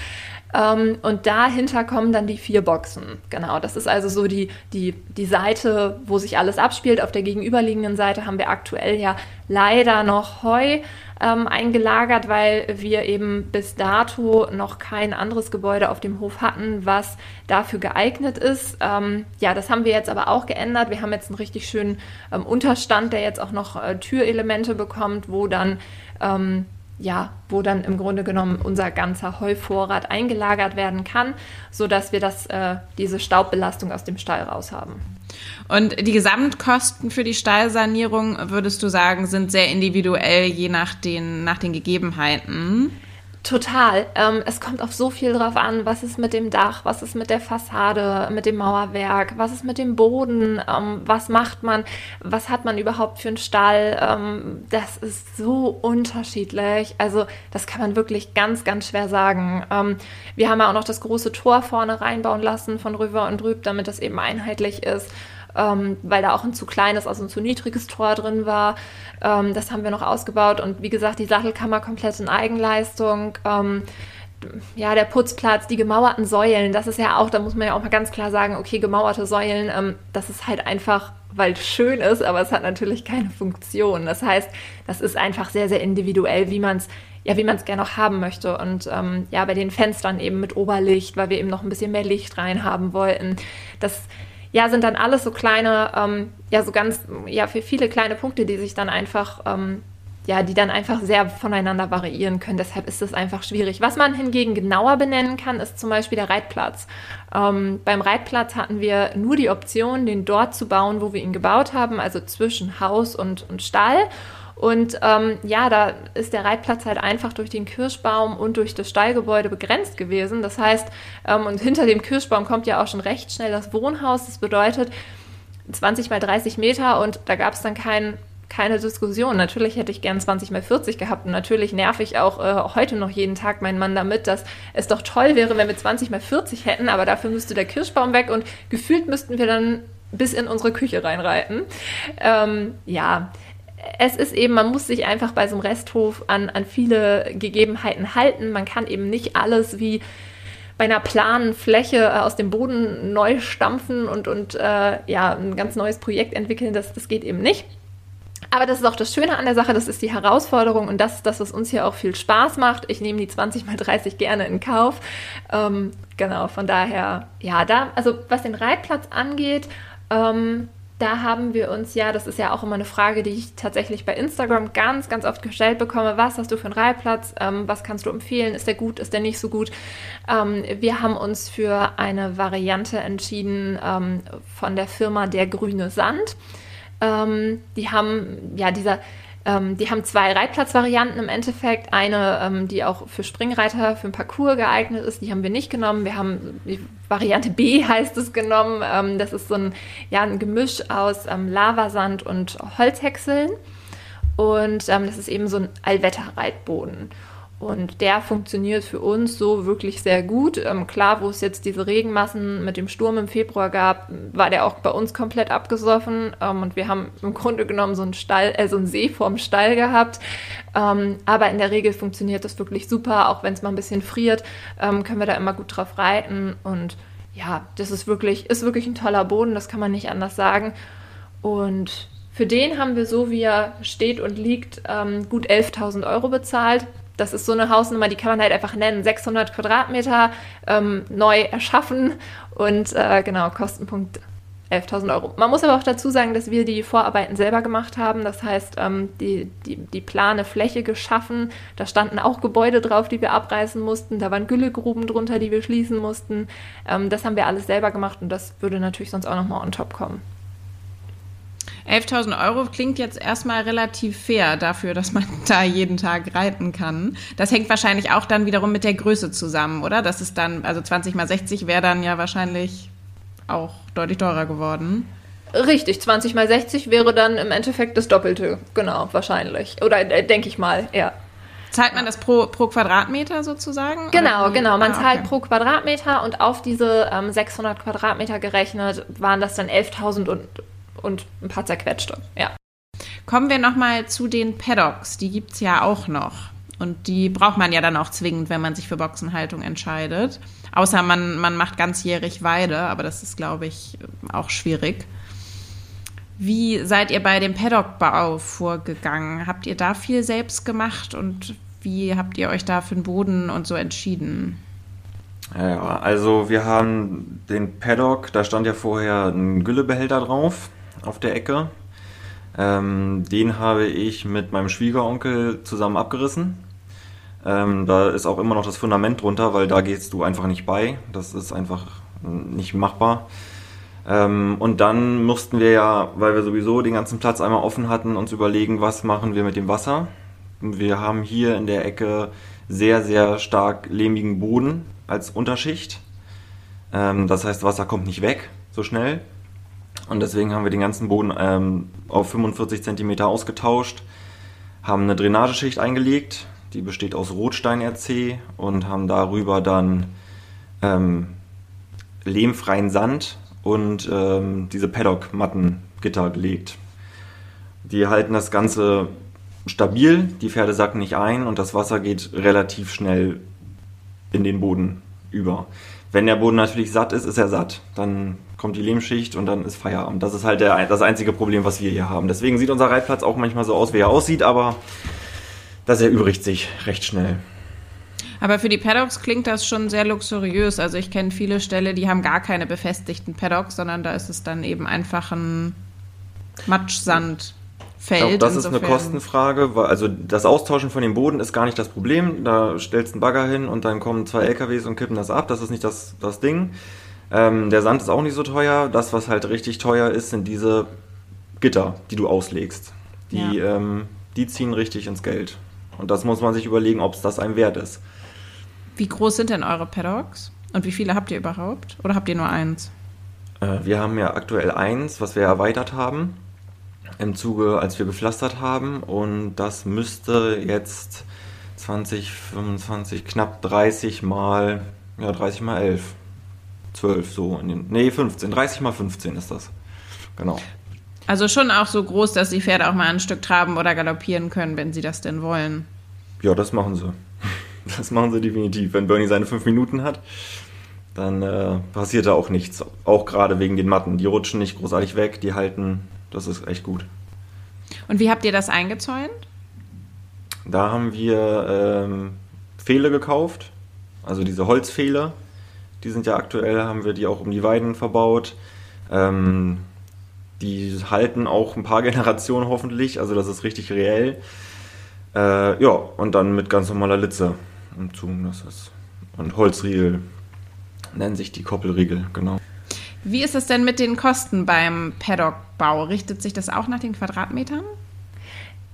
Ähm, und dahinter kommen dann die vier Boxen. Genau, das ist also so die, die, die Seite, wo sich alles abspielt. Auf der gegenüberliegenden Seite haben wir aktuell ja leider noch Heu ähm, eingelagert, weil wir eben bis dato noch kein anderes Gebäude auf dem Hof hatten, was dafür geeignet ist. Ähm, ja, das haben wir jetzt aber auch geändert. Wir haben jetzt einen richtig schönen ähm, Unterstand, der jetzt auch noch äh, Türelemente bekommt, wo dann ähm, ja, wo dann im Grunde genommen unser ganzer Heuvorrat eingelagert werden kann, sodass wir das, äh, diese Staubbelastung aus dem Stall raus haben. Und die Gesamtkosten für die Stallsanierung, würdest du sagen, sind sehr individuell, je nach den, nach den Gegebenheiten? Total. Ähm, es kommt auf so viel drauf an, was ist mit dem Dach, was ist mit der Fassade, mit dem Mauerwerk, was ist mit dem Boden, ähm, was macht man, was hat man überhaupt für einen Stall. Ähm, das ist so unterschiedlich. Also das kann man wirklich ganz, ganz schwer sagen. Ähm, wir haben ja auch noch das große Tor vorne reinbauen lassen von Rüver und Rüb, damit das eben einheitlich ist ähm, weil da auch ein zu kleines, also ein zu niedriges Tor drin war. Ähm, das haben wir noch ausgebaut und wie gesagt, die Sattelkammer komplett in Eigenleistung. Ähm, ja, der Putzplatz, die gemauerten Säulen, das ist ja auch, da muss man ja auch mal ganz klar sagen, okay, gemauerte Säulen, ähm, das ist halt einfach, weil es schön ist, aber es hat natürlich keine Funktion. Das heißt, das ist einfach sehr, sehr individuell, wie man es ja, wie man es gerne auch haben möchte. Und ähm, ja, bei den Fenstern eben mit Oberlicht, weil wir eben noch ein bisschen mehr Licht rein haben wollten. Das ja, sind dann alles so kleine, ähm, ja, so ganz, ja, für viele kleine Punkte, die sich dann einfach, ähm, ja, die dann einfach sehr voneinander variieren können. Deshalb ist es einfach schwierig. Was man hingegen genauer benennen kann, ist zum Beispiel der Reitplatz. Ähm, beim Reitplatz hatten wir nur die Option, den dort zu bauen, wo wir ihn gebaut haben, also zwischen Haus und, und Stall. Und ähm, ja, da ist der Reitplatz halt einfach durch den Kirschbaum und durch das Stallgebäude begrenzt gewesen. Das heißt, ähm, und hinter dem Kirschbaum kommt ja auch schon recht schnell das Wohnhaus. Das bedeutet 20 mal 30 Meter und da gab es dann kein, keine Diskussion. Natürlich hätte ich gern 20 mal 40 gehabt und natürlich nerv ich auch äh, heute noch jeden Tag meinen Mann damit, dass es doch toll wäre, wenn wir 20 mal 40 hätten, aber dafür müsste der Kirschbaum weg und gefühlt müssten wir dann bis in unsere Küche reinreiten. Ähm, ja, es ist eben, man muss sich einfach bei so einem Resthof an, an viele Gegebenheiten halten. Man kann eben nicht alles wie bei einer planen Fläche äh, aus dem Boden neu stampfen und, und äh, ja, ein ganz neues Projekt entwickeln. Das, das geht eben nicht. Aber das ist auch das Schöne an der Sache, das ist die Herausforderung und das ist das, was uns hier auch viel Spaß macht. Ich nehme die 20 mal 30 gerne in Kauf. Ähm, genau, von daher, ja, da, also was den Reitplatz angeht, ähm, da haben wir uns ja, das ist ja auch immer eine Frage, die ich tatsächlich bei Instagram ganz, ganz oft gestellt bekomme. Was hast du für einen Reitplatz? Ähm, was kannst du empfehlen? Ist der gut? Ist der nicht so gut? Ähm, wir haben uns für eine Variante entschieden ähm, von der Firma Der Grüne Sand. Ähm, die haben, ja, dieser Ähm, die haben zwei Reitplatzvarianten im Endeffekt. Eine, ähm, die auch für Springreiter, für ein Parcours geeignet ist, die haben wir nicht genommen. Wir haben die Variante B [laughs] heißt es genommen. Ähm, das ist so ein, ja, ein Gemisch aus ähm, Lavasand und Holzhäckseln. Und ähm, das ist eben so ein Allwetterreitboden. Und der funktioniert für uns so wirklich sehr gut. Ähm, klar, wo es jetzt diese Regenmassen mit dem Sturm im Februar gab, war der auch bei uns komplett abgesoffen. Ähm, und wir haben im Grunde genommen so einen Stall, äh, so einen See vorm Stall gehabt. Ähm, aber in der Regel funktioniert das wirklich super. Auch wenn es mal ein bisschen friert, ähm, können wir da immer gut drauf reiten. Und ja, das ist wirklich, ist wirklich ein toller Boden, das kann man nicht anders sagen. Und für den haben wir so, wie er steht und liegt, ähm, gut 11.000 Euro bezahlt das ist so eine Hausnummer, die kann man halt einfach nennen. 600 Quadratmeter ähm, neu erschaffen und äh, genau, Kostenpunkt 11.000 Euro. Man muss aber auch dazu sagen, dass wir die Vorarbeiten selber gemacht haben. Das heißt, ähm, die, die, die plane Fläche geschaffen. Da standen auch Gebäude drauf, die wir abreißen mussten. Da waren Güllegruben drunter, die wir schließen mussten. Ähm, das haben wir alles selber gemacht und das würde natürlich sonst auch nochmal on top kommen. 11.000 Euro klingt jetzt erstmal relativ fair dafür, dass man [laughs] da jeden Tag reiten kann. Das hängt wahrscheinlich auch dann wiederum mit der Größe zusammen, oder? Das ist dann, also 20 mal 60 wäre dann ja wahrscheinlich auch deutlich teurer geworden. Richtig, 20 mal 60 wäre dann im Endeffekt das Doppelte, genau, wahrscheinlich. Oder äh, denke ich mal, ja. Zahlt man das pro, pro Quadratmeter sozusagen? Genau, genau. Man ah, zahlt okay. pro Quadratmeter und auf diese ähm, 600 Quadratmeter gerechnet waren das dann 11.000 und und ein paar zerquetschte, ja. Kommen wir nochmal zu den Paddocks. Die gibt es ja auch noch. Und die braucht man ja dann auch zwingend, wenn man sich für Boxenhaltung entscheidet. Außer man, man macht ganzjährig Weide, aber das ist, glaube ich, auch schwierig. Wie seid ihr bei dem Paddockbau vorgegangen? Habt ihr da viel selbst gemacht und wie habt ihr euch da für den Boden und so entschieden? Ja, also wir haben den Paddock, da stand ja vorher ein Güllebehälter drauf auf der Ecke. Ähm, den habe ich mit meinem Schwiegeronkel zusammen abgerissen. Ähm, da ist auch immer noch das Fundament drunter, weil da gehst du einfach nicht bei. Das ist einfach nicht machbar. Ähm, und dann mussten wir ja, weil wir sowieso den ganzen Platz einmal offen hatten, uns überlegen, was machen wir mit dem Wasser. Wir haben hier in der Ecke sehr, sehr stark lehmigen Boden als Unterschicht. Ähm, das heißt, Wasser kommt nicht weg so schnell. Und deswegen haben wir den ganzen Boden ähm, auf 45 cm ausgetauscht, haben eine Drainageschicht eingelegt, die besteht aus Rotstein-RC und haben darüber dann ähm, lehmfreien Sand und ähm, diese Paddock-Mattengitter gelegt. Die halten das Ganze stabil, die Pferde sacken nicht ein und das Wasser geht relativ schnell in den Boden über. Wenn der Boden natürlich satt ist, ist er satt. Dann kommt die Lehmschicht und dann ist Feierabend. Das ist halt der, das einzige Problem, was wir hier haben. Deswegen sieht unser Reitplatz auch manchmal so aus, wie er aussieht, aber das erübrigt sich recht schnell. Aber für die Paddocks klingt das schon sehr luxuriös. Also ich kenne viele Ställe, die haben gar keine befestigten Paddocks, sondern da ist es dann eben einfach ein Matschsand. Feld. Auch das ist eine Kostenfrage, weil also das Austauschen von dem Boden ist gar nicht das Problem. Da stellst du einen Bagger hin und dann kommen zwei LKWs und kippen das ab. Das ist nicht das, das Ding. Ähm, der Sand ist auch nicht so teuer. Das, was halt richtig teuer ist, sind diese Gitter, die du auslegst. Die, ja. ähm, die ziehen richtig ins Geld. Und das muss man sich überlegen, ob es das einem wert ist. Wie groß sind denn eure Paddocks? Und wie viele habt ihr überhaupt? Oder habt ihr nur eins? Äh, wir haben ja aktuell eins, was wir erweitert haben im Zuge, als wir gepflastert haben. Und das müsste jetzt 20, 25, knapp 30 mal, ja, 30 mal 11. 12 so in den, nee, 15, 30 mal 15 ist das. Genau. Also schon auch so groß, dass die Pferde auch mal ein Stück traben oder galoppieren können, wenn sie das denn wollen. Ja, das machen sie. [laughs] Das machen sie definitiv. Wenn Bernie seine fünf Minuten hat, dann äh, passiert da auch nichts. Auch gerade wegen den Matten. Die rutschen nicht großartig weg, die halten das ist echt gut. Und wie habt ihr das eingezäunt? Da haben wir ähm, Pfähle gekauft, also diese Holzpfähle. Die sind ja aktuell, haben wir die auch um die Weiden verbaut. Ähm, die halten auch ein paar [laughs] Generationen hoffentlich, also das ist richtig reell. Äh, ja, und dann mit ganz normaler Litze im Zug, das ist. Und Holzriegel nennen sich die Koppelriegel, genau. Wie ist es denn mit den Kosten beim Paddock-Bau? Richtet sich das auch nach den Quadratmetern?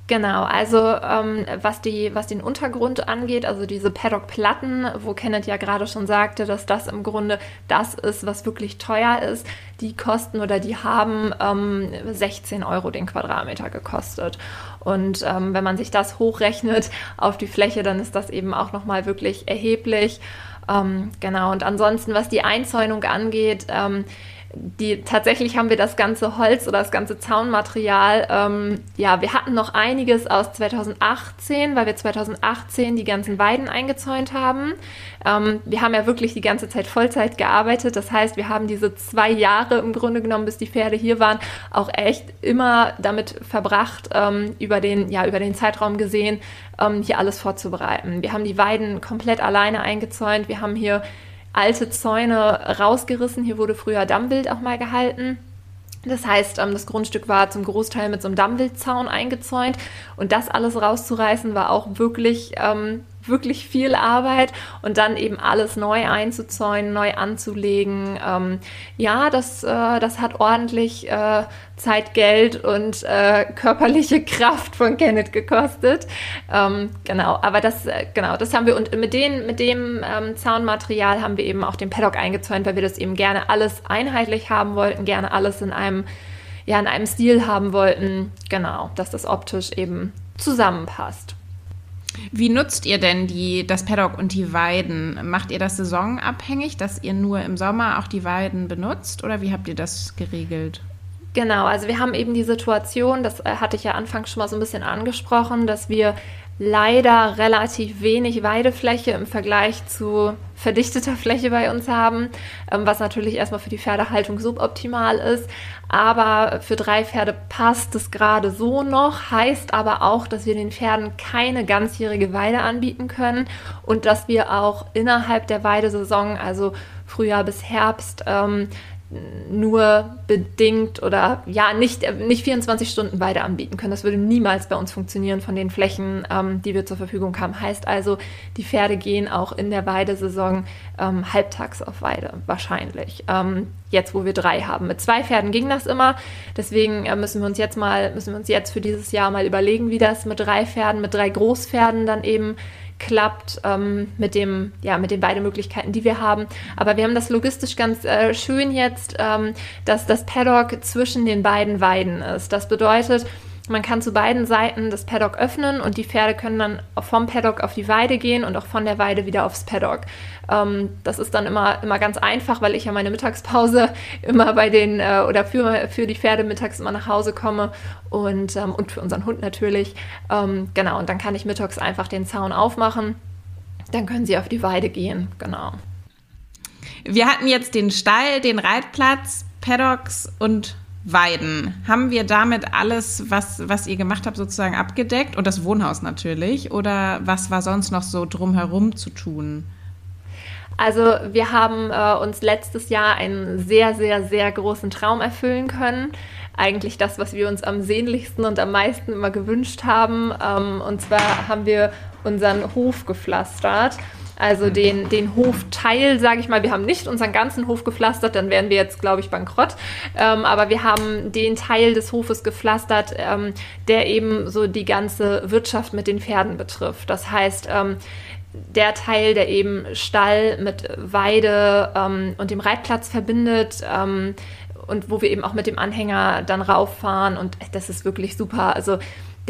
Genau, also ähm, was, die, was den Untergrund angeht, also diese Paddock-Platten, wo Kenneth ja gerade schon sagte, dass das im Grunde das ist, was wirklich teuer ist, die kosten oder die haben ähm, 16 Euro den Quadratmeter gekostet. Und ähm, wenn man sich das hochrechnet auf die Fläche, dann ist das eben auch nochmal wirklich erheblich. Ähm, genau, und ansonsten, was die Einzäunung angeht, ähm, die tatsächlich haben wir das ganze Holz oder das ganze Zaunmaterial. Ähm, ja, wir hatten noch einiges aus 2018, weil wir 2018 die ganzen Weiden eingezäunt haben. Ähm, wir haben ja wirklich die ganze Zeit Vollzeit gearbeitet. Das heißt, wir haben diese zwei Jahre im Grunde genommen, bis die Pferde hier waren, auch echt immer damit verbracht, ähm, über den ja über den Zeitraum gesehen, ähm, hier alles vorzubereiten. Wir haben die Weiden komplett alleine eingezäunt. Wir haben hier alte Zäune rausgerissen. Hier wurde früher Dammwild auch mal gehalten. Das heißt, ähm, das Grundstück war zum Großteil mit so einem Dammwildzaun eingezäunt und das alles rauszureißen war auch wirklich ähm, wirklich viel Arbeit und dann eben alles neu einzuzäunen, neu anzulegen. Ähm, ja, das, äh, das hat ordentlich äh, Zeit, Geld und äh, körperliche [laughs] Kraft von Kenneth gekostet. Ähm, genau, aber das, äh, genau, das haben wir und mit, den, mit dem ähm, Zaunmaterial haben wir eben auch den Paddock eingezäunt, weil wir das eben gerne alles einheitlich haben wollten, gerne alles in einem, ja, in einem Stil haben wollten. Genau, dass das optisch eben zusammenpasst. Wie nutzt ihr denn die, das Paddock und die Weiden? Macht ihr das saisonabhängig, dass ihr nur im Sommer auch die Weiden benutzt oder wie habt ihr das geregelt? Genau, also wir haben eben die Situation, das äh, hatte ich ja anfangs schon mal so ein bisschen angesprochen, dass wir leider relativ wenig Weidefläche im Vergleich zu verdichteter Fläche bei uns haben, ähm, was natürlich erstmal für die Pferdehaltung suboptimal ist. Aber für drei Pferde passt es gerade so noch, heißt aber auch, dass wir den Pferden keine ganzjährige Weide anbieten können und dass wir auch innerhalb der Weidesaison, also Frühjahr bis Herbst, ähm, nur bedingt oder ja nicht, nicht 24 Stunden Weide anbieten können. Das würde niemals bei uns funktionieren von den Flächen, ähm, die wir zur Verfügung haben. Heißt also, die Pferde gehen auch in der Weidesaison ähm, halbtags auf Weide, wahrscheinlich. Ähm, jetzt, wo wir drei haben. Mit zwei Pferden ging das immer. Deswegen äh, müssen wir uns jetzt mal, müssen wir uns jetzt für dieses Jahr mal überlegen, wie das mit drei Pferden, mit drei Großpferden dann eben klappt ähm, mit dem, ja, mit den beiden Möglichkeiten, die wir haben. Aber wir haben das logistisch ganz äh, schön jetzt, ähm, dass das Paddock zwischen den beiden Weiden ist. Das bedeutet, man kann zu beiden Seiten das Paddock öffnen und die Pferde können dann vom Paddock auf die Weide gehen und auch von der Weide wieder aufs Paddock. Ähm, das ist dann immer, immer ganz einfach, weil ich ja meine Mittagspause [laughs] immer bei den äh, oder für, für die Pferde mittags immer nach Hause komme und, ähm, und für unseren Hund natürlich. Ähm, genau, und dann kann ich mittags einfach den Zaun aufmachen. Dann können sie auf die Weide gehen, genau. Wir hatten jetzt den Stall, den Reitplatz, Paddocks und Weiden. Haben wir damit alles, was, was ihr gemacht habt, sozusagen abgedeckt? Und das Wohnhaus natürlich? Oder was war sonst noch so drumherum zu tun? Also wir haben äh, uns letztes Jahr einen sehr, sehr, sehr großen Traum erfüllen können. Eigentlich das, was wir uns am sehnlichsten und am meisten immer gewünscht haben. Ähm, und zwar haben wir unseren Hof gepflastert. Also mhm. den, den Hofteil, sage ich mal, wir haben nicht unseren ganzen Hof gepflastert, dann wären wir jetzt, glaube ich, bankrott. Ähm, aber wir haben den Teil des Hofes gepflastert, ähm, der eben so die ganze Wirtschaft mit den Pferden betrifft. Das heißt, ähm, der Teil, der eben Stall mit Weide ähm, und dem Reitplatz verbindet, ähm, und wo wir eben auch mit dem Anhänger dann rauffahren und das ist wirklich super. Also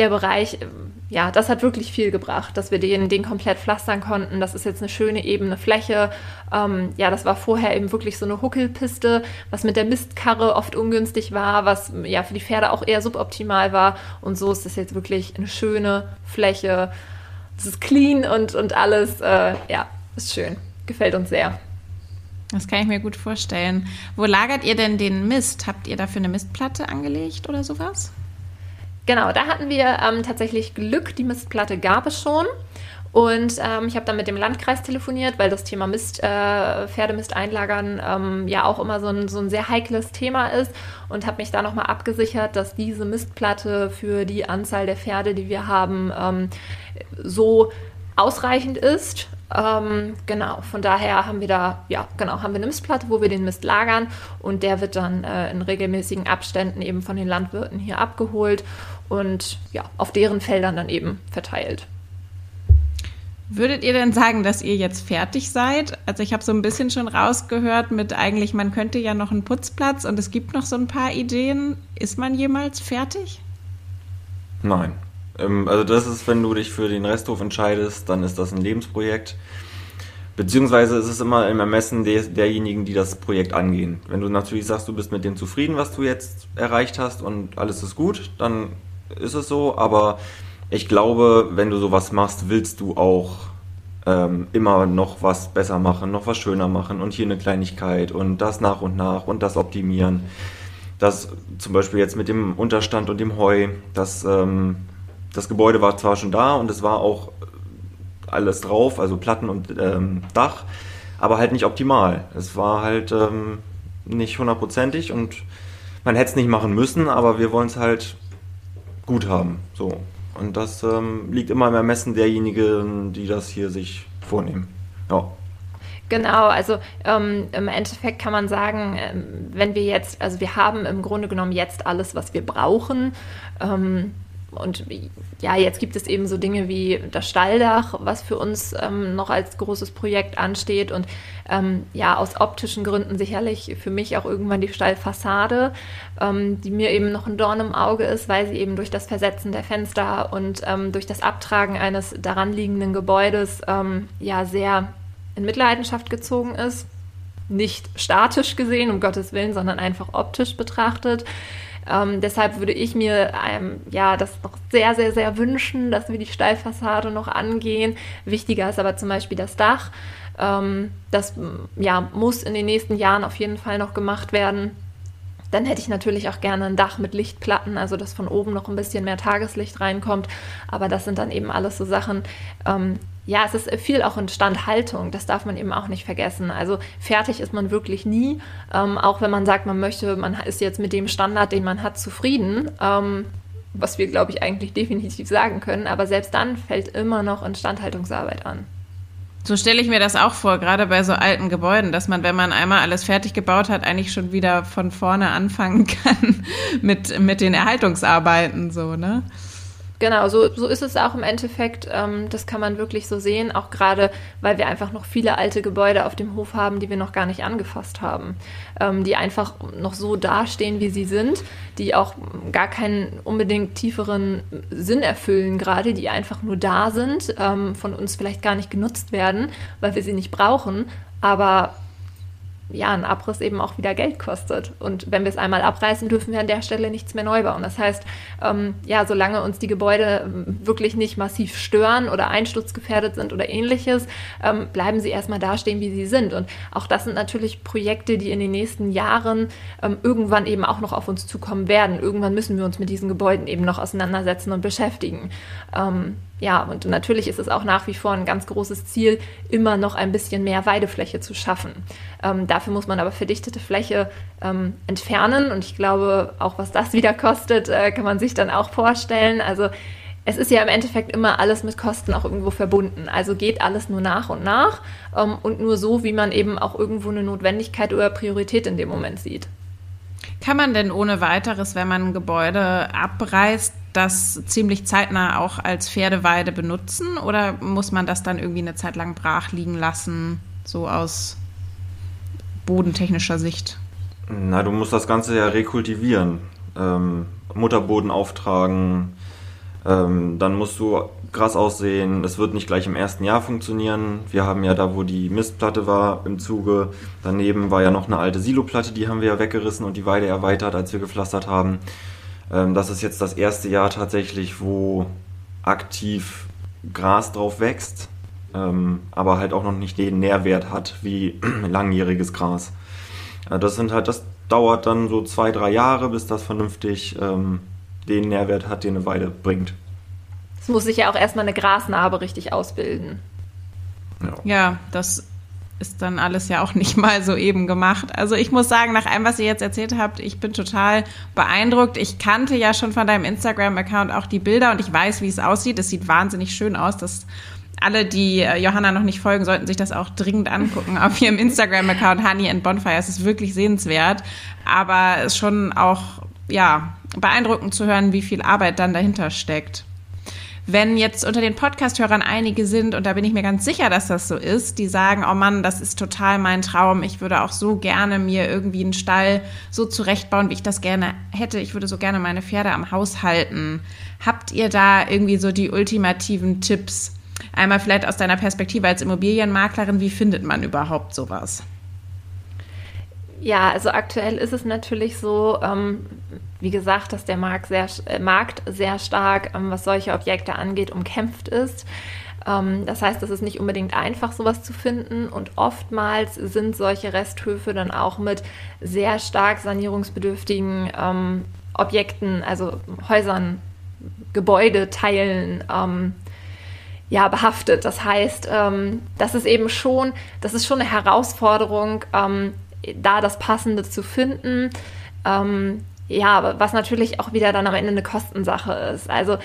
der Bereich, ähm, ja, das hat wirklich viel gebracht, dass wir den, den komplett pflastern konnten. Das ist jetzt eine schöne ebene Fläche. Ähm, ja, das war vorher eben wirklich so eine Huckelpiste, was mit der Mistkarre oft ungünstig war, was ja für die Pferde auch eher suboptimal war. Und so ist das jetzt wirklich eine schöne Fläche. Es ist clean und, und alles, äh, ja, ist schön. Gefällt uns sehr. Das kann ich mir gut vorstellen. Wo lagert ihr denn den Mist? Habt ihr dafür eine Mistplatte angelegt oder sowas? Genau, da hatten wir ähm, tatsächlich Glück. Die Mistplatte gab es schon. Und ähm, ich habe dann mit dem Landkreis telefoniert, weil das Thema Mist, äh, Pferdemist einlagern ähm, ja auch immer so ein, so ein sehr heikles Thema ist und habe mich da nochmal abgesichert, dass diese Mistplatte für die Anzahl der Pferde, die wir haben, ähm, so ausreichend ist. Ähm, genau, von daher haben wir da, ja, genau, haben wir eine Mistplatte, wo wir den Mist lagern und der wird dann äh, in regelmäßigen Abständen eben von den Landwirten hier abgeholt und ja, auf deren Feldern dann eben verteilt. Würdet ihr denn sagen, dass ihr jetzt fertig seid? Also ich habe so ein bisschen schon rausgehört mit eigentlich, man könnte ja noch einen Putzplatz und es gibt noch so ein paar Ideen. Ist man jemals fertig? Nein. Ähm, also das ist, wenn du dich für den Resthof entscheidest, dann ist das ein Lebensprojekt. Beziehungsweise ist es immer im Ermessen der, derjenigen, die das Projekt angehen. Wenn du natürlich sagst, du bist mit dem zufrieden, was du jetzt erreicht hast und alles ist gut, dann ist es so. Aber ich glaube, wenn du sowas machst, willst du auch ähm, immer noch was besser machen, noch was schöner machen und hier eine Kleinigkeit und das nach und nach und das optimieren. Das zum Beispiel jetzt mit dem Unterstand und dem Heu, das, ähm, das Gebäude war zwar schon da und es war auch alles drauf, also Platten und ähm, Dach, aber halt nicht optimal. Es war halt ähm, nicht hundertprozentig und man hätte es nicht machen müssen, aber wir wollen es halt gut haben. So. Und das ähm, liegt immer im Ermessen derjenigen, die das hier sich vornehmen. Ja. Genau, also ähm, im Endeffekt kann man sagen, ähm, wenn wir jetzt, also wir haben im Grunde genommen jetzt alles, was wir brauchen. Ähm, und ja, jetzt gibt es eben so Dinge wie das Stalldach, was für uns ähm, noch als großes Projekt ansteht. Und ähm, ja, aus optischen Gründen sicherlich für mich auch irgendwann die Stallfassade, ähm, die mir eben noch ein Dorn im Auge ist, weil sie eben durch das Versetzen der Fenster und ähm, durch das Abtragen eines daran liegenden Gebäudes ähm, ja sehr in Mitleidenschaft gezogen ist. Nicht statisch gesehen, um Gottes Willen, sondern einfach optisch betrachtet. Ähm, deshalb würde ich mir ähm, ja das noch sehr, sehr, sehr wünschen, dass wir die Steilfassade noch angehen. Wichtiger ist aber zum Beispiel das Dach. Ähm, das ja, muss in den nächsten Jahren auf jeden Fall noch gemacht werden. Dann hätte ich natürlich auch gerne ein Dach mit Lichtplatten, also dass von oben noch ein bisschen mehr Tageslicht reinkommt. Aber das sind dann eben alles so Sachen, ähm, ja, es ist viel auch Instandhaltung, das darf man eben auch nicht vergessen. Also fertig ist man wirklich nie, ähm, auch wenn man sagt, man möchte, man ist jetzt mit dem Standard, den man hat, zufrieden. Ähm, was wir, glaube ich, eigentlich definitiv sagen können. Aber selbst dann fällt immer noch Instandhaltungsarbeit an. So stelle ich mir das auch vor, gerade bei so alten Gebäuden, dass man, wenn man einmal alles fertig gebaut hat, eigentlich schon wieder von vorne anfangen [laughs] kann mit, mit den Erhaltungsarbeiten, so, ne? Genau, so, so ist es auch im Endeffekt. Ähm, das kann man wirklich so sehen, auch gerade, weil wir einfach noch viele alte Gebäude auf dem Hof haben, die wir noch gar nicht angefasst haben, ähm, die einfach noch so dastehen, wie sie sind, die auch gar keinen unbedingt tieferen Sinn erfüllen, gerade die einfach nur da sind, ähm, von uns vielleicht gar nicht genutzt werden, weil wir sie nicht brauchen, aber ja, ein Abriss eben auch wieder Geld kostet. Und wenn wir es einmal abreißen, dürfen wir an der Stelle nichts mehr neu bauen. Das heißt, ähm, ja, solange uns die Gebäude ähm, wirklich nicht massiv stören oder einsturzgefährdet sind oder ähnliches, ähm, bleiben sie erstmal dastehen, wie sie sind. Und auch das sind natürlich Projekte, die in den nächsten Jahren ähm, irgendwann eben auch noch auf uns zukommen werden. Irgendwann müssen wir uns mit diesen Gebäuden eben noch auseinandersetzen und beschäftigen. Ja, und natürlich ist es auch nach wie vor ein ganz großes Ziel, immer noch ein bisschen mehr Weidefläche zu schaffen. Ähm, dafür muss man aber verdichtete Fläche ähm, entfernen und ich glaube, auch was das wieder kostet, äh, kann man sich dann auch vorstellen. Also es ist ja im Endeffekt immer alles mit Kosten auch irgendwo verbunden. Also geht alles nur nach und nach ähm, und nur so, wie man eben auch irgendwo eine Notwendigkeit oder Priorität in dem Moment sieht. Kann man denn ohne weiteres, wenn man ein Gebäude abreißt, das ziemlich zeitnah auch als Pferdeweide benutzen oder muss man das dann irgendwie eine Zeit lang brach liegen lassen, so aus bodentechnischer Sicht? Na, du musst das Ganze ja rekultivieren. Ähm, Mutterboden auftragen, ähm, dann musst du Gras aussehen. Es wird nicht gleich im ersten Jahr funktionieren. Wir haben ja da, wo die Mistplatte war, im Zuge. Daneben war ja noch eine alte Siloplatte, die haben wir ja weggerissen und die Weide erweitert, als wir gepflastert haben. Ähm, das ist jetzt das erste Jahr tatsächlich, wo aktiv Gras drauf wächst, ähm, aber halt auch noch nicht den Nährwert hat wie [clears throat] langjähriges Gras. das sind halt, das dauert dann so zwei, drei Jahre, bis das vernünftig ähm, den Nährwert hat, den eine Weide bringt. Es muss sich ja auch erstmal eine Grasnarbe richtig ausbilden. Ja, ja das ist dann alles ja auch nicht [laughs] mal so eben gemacht. Also ich muss sagen, nach allem, was ihr jetzt erzählt habt, ich bin total beeindruckt. Ich kannte ja schon von deinem Instagram-Account auch die Bilder und ich weiß, wie es aussieht. Es sieht wahnsinnig schön aus. Das alle, die äh, Johanna noch nicht folgen, sollten sich das auch dringend angucken auf ihrem Instagram-Account Honey and Bonfire. Es ist wirklich sehenswert, aber es ist schon auch, ja, beeindruckend zu hören, wie viel Arbeit dann dahinter steckt. Wenn jetzt unter den Podcast-Hörern einige sind, und da bin ich mir ganz sicher, dass das so ist, die sagen, oh Mann, das ist total mein Traum. Ich würde auch so gerne mir irgendwie einen Stall so zurechtbauen, wie ich das gerne hätte. Ich würde so gerne meine Pferde am Haus halten. Habt ihr da irgendwie so die ultimativen Tipps? Einmal vielleicht aus deiner Perspektive als Immobilienmaklerin, wie findet man überhaupt sowas? Ja, also aktuell ist es natürlich so, ähm, wie gesagt, dass der Markt sehr, äh, Markt sehr stark, ähm, was solche Objekte angeht, umkämpft ist. Ähm, das heißt, es ist nicht unbedingt einfach, sowas zu finden. Und oftmals sind solche Resthöfe dann auch mit sehr stark sanierungsbedürftigen ähm, Objekten, also Häusern, Gebäudeteilen, ähm, ja, behaftet. Das heißt, ähm, das ist eben schon, das ist schon eine Herausforderung, ähm, da das Passende zu finden. Ähm, ja, was natürlich auch wieder dann am Ende eine Kostensache ist. Also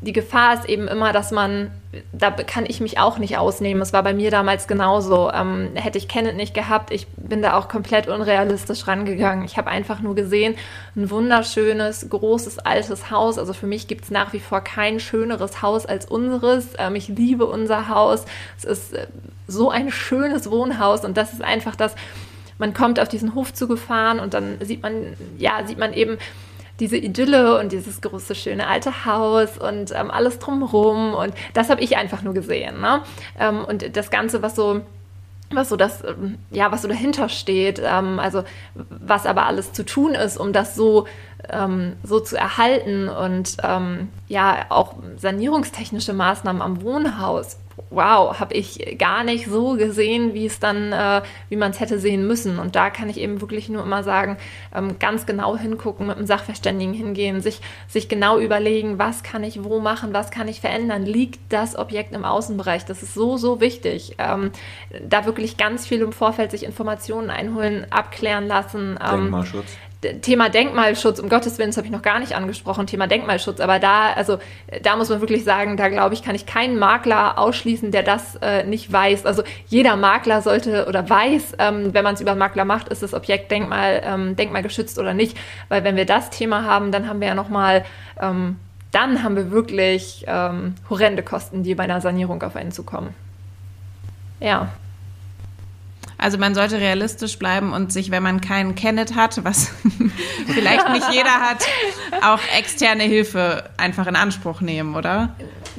die Gefahr ist eben immer, dass man, da kann ich mich auch nicht ausnehmen. Es war bei mir damals genauso. Ähm, hätte ich Kenneth nicht gehabt, ich bin da auch komplett unrealistisch rangegangen. Ich habe einfach nur gesehen, ein wunderschönes, großes, altes Haus. Also für mich gibt es nach wie vor kein schöneres Haus als unseres. Ähm, ich liebe unser Haus. Es ist äh, so ein schönes Wohnhaus und das ist einfach das, man kommt auf diesen Hof zugefahren und dann sieht man, ja, sieht man eben diese Idylle und dieses große, schöne alte Haus und ähm, alles drumherum. Und das habe ich einfach nur gesehen. Ne? Ähm, und das Ganze, was so was so das, ähm, ja, was so dahinter steht, ähm, also was aber alles zu tun ist, um das so, ähm, so zu erhalten und ähm, ja, auch sanierungstechnische Maßnahmen am Wohnhaus wow, habe ich gar nicht so gesehen, wie es dann, äh, wie man es hätte sehen müssen. Und da kann ich eben wirklich nur immer sagen, ähm, ganz genau hingucken, mit einem Sachverständigen hingehen, sich, sich genau überlegen, was kann ich wo machen, was kann ich verändern, liegt das Objekt im Außenbereich. Das ist so, so wichtig. Ähm, da wirklich ganz viel im Vorfeld sich Informationen einholen, abklären lassen. Ähm, Denkmalschutz. Thema Denkmalschutz, um Gottes Willen, das habe ich noch gar nicht angesprochen, Thema Denkmalschutz, aber da, also da muss man wirklich sagen, da glaube ich, kann ich keinen Makler ausschließen, der das äh, nicht weiß. Also jeder Makler sollte oder weiß, ähm, wenn man es über Makler macht, ist das Objekt Denkmal, ähm, denkmalgeschützt oder nicht. Weil wenn wir das Thema haben, dann haben wir ja nochmal, ähm, dann haben wir wirklich ähm, horrende Kosten, die bei einer Sanierung auf einen zukommen. Ja. Also man sollte realistisch bleiben und sich, wenn man keinen Kennet hat, was [laughs] vielleicht nicht jeder hat, auch externe Hilfe einfach in Anspruch nehmen, oder?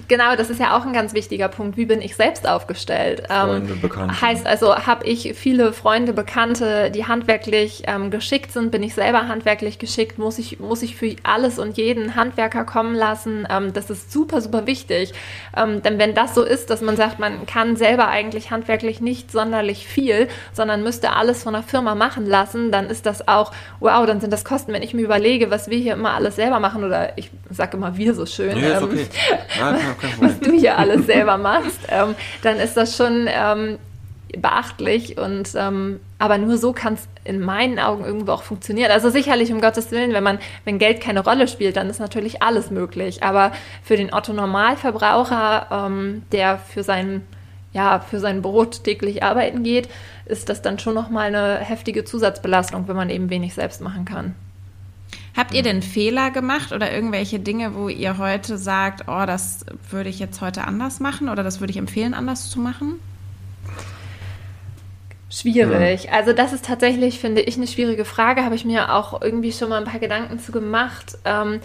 Genau, das ist ja auch ein ganz wichtiger Punkt. Wie bin ich selbst aufgestellt? Ähm, Freunde, Bekannte. Heißt also, habe ich viele Freunde, Bekannte, die handwerklich ähm, geschickt sind? Bin ich selber handwerklich geschickt? Muss ich, muss ich für alles und jeden Handwerker kommen lassen? Ähm, das ist super, super wichtig. Ähm, denn wenn das so ist, dass man sagt, man kann selber eigentlich handwerklich nicht sonderlich viel, sondern müsste alles von der Firma machen lassen, dann ist das auch, wow, dann sind das Kosten, wenn ich mir überlege, was wir hier immer alles selber machen oder ich sage immer wir so schön, nee, ähm, okay. ja, [laughs] was du hier alles selber machst, ähm, dann ist das schon ähm, beachtlich und ähm, aber nur so kann es in meinen Augen irgendwo auch funktionieren. Also sicherlich um Gottes Willen, wenn man, wenn Geld keine Rolle spielt, dann ist natürlich alles möglich. Aber für den Otto Normalverbraucher, ähm, der für sein, ja, für sein Brot täglich arbeiten geht, ist das dann schon nochmal eine heftige Zusatzbelastung, wenn man eben wenig selbst machen kann. Habt ihr denn Fehler gemacht oder irgendwelche Dinge, wo ihr heute sagt, oh, das würde ich jetzt heute anders machen oder das würde ich empfehlen, anders zu machen? Schwierig. Ja. Also das ist tatsächlich, finde ich, eine schwierige Frage. Habe ich mir auch irgendwie schon mal ein paar Gedanken zu gemacht. Ähm,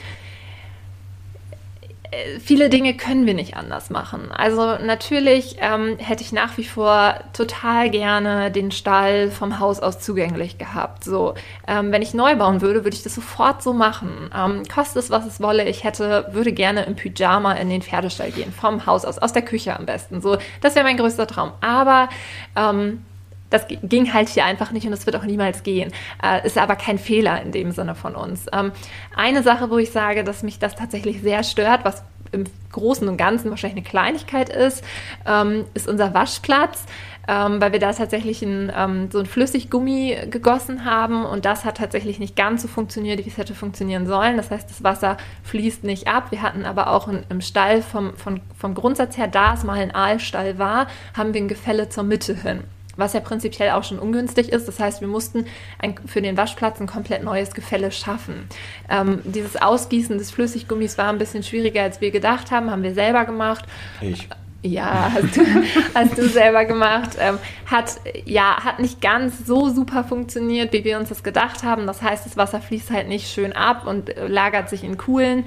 viele Dinge können wir nicht anders machen. Also natürlich ähm, hätte ich nach wie vor total gerne den Stall vom Haus aus zugänglich gehabt. So, ähm, wenn ich neu bauen würde, würde ich das sofort so machen. Ähm, kostet es, was es wolle. Ich hätte, würde gerne im Pyjama in den Pferdestall gehen, vom Haus aus, aus der Küche am besten. So, das wäre mein größter Traum. Aber ähm, das ging halt hier einfach nicht und das wird auch niemals gehen. Äh, ist aber kein Fehler in dem Sinne von uns. Ähm, eine Sache, wo ich sage, dass mich das tatsächlich sehr stört, was im Großen und Ganzen wahrscheinlich eine Kleinigkeit ist, ähm, ist unser Waschplatz ähm, weil wir da tatsächlich ein, ähm, so ein Flüssiggummi gegossen haben und das hat tatsächlich nicht ganz so funktioniert, wie es hätte funktionieren sollen. Das heißt, das Wasser fließt nicht ab. Wir hatten aber auch in, im Stall vom, vom, vom Grundsatz her, da es mal ein Aalstall war, haben wir ein Gefälle zur Mitte hin was ja prinzipiell auch schon ungünstig ist. Das heißt, wir mussten ein, für den Waschplatz ein komplett neues Gefälle schaffen. Ähm, dieses Ausgießen des Flüssiggummis war ein bisschen schwieriger, als wir gedacht haben, haben wir selber gemacht. Ich. Ja, hast du, [laughs] hast du selber gemacht. Ähm, hat, ja, hat nicht ganz so super funktioniert, wie wir uns das gedacht haben. Das heißt, das Wasser fließt halt nicht schön ab und äh, lagert sich in Kuhlen.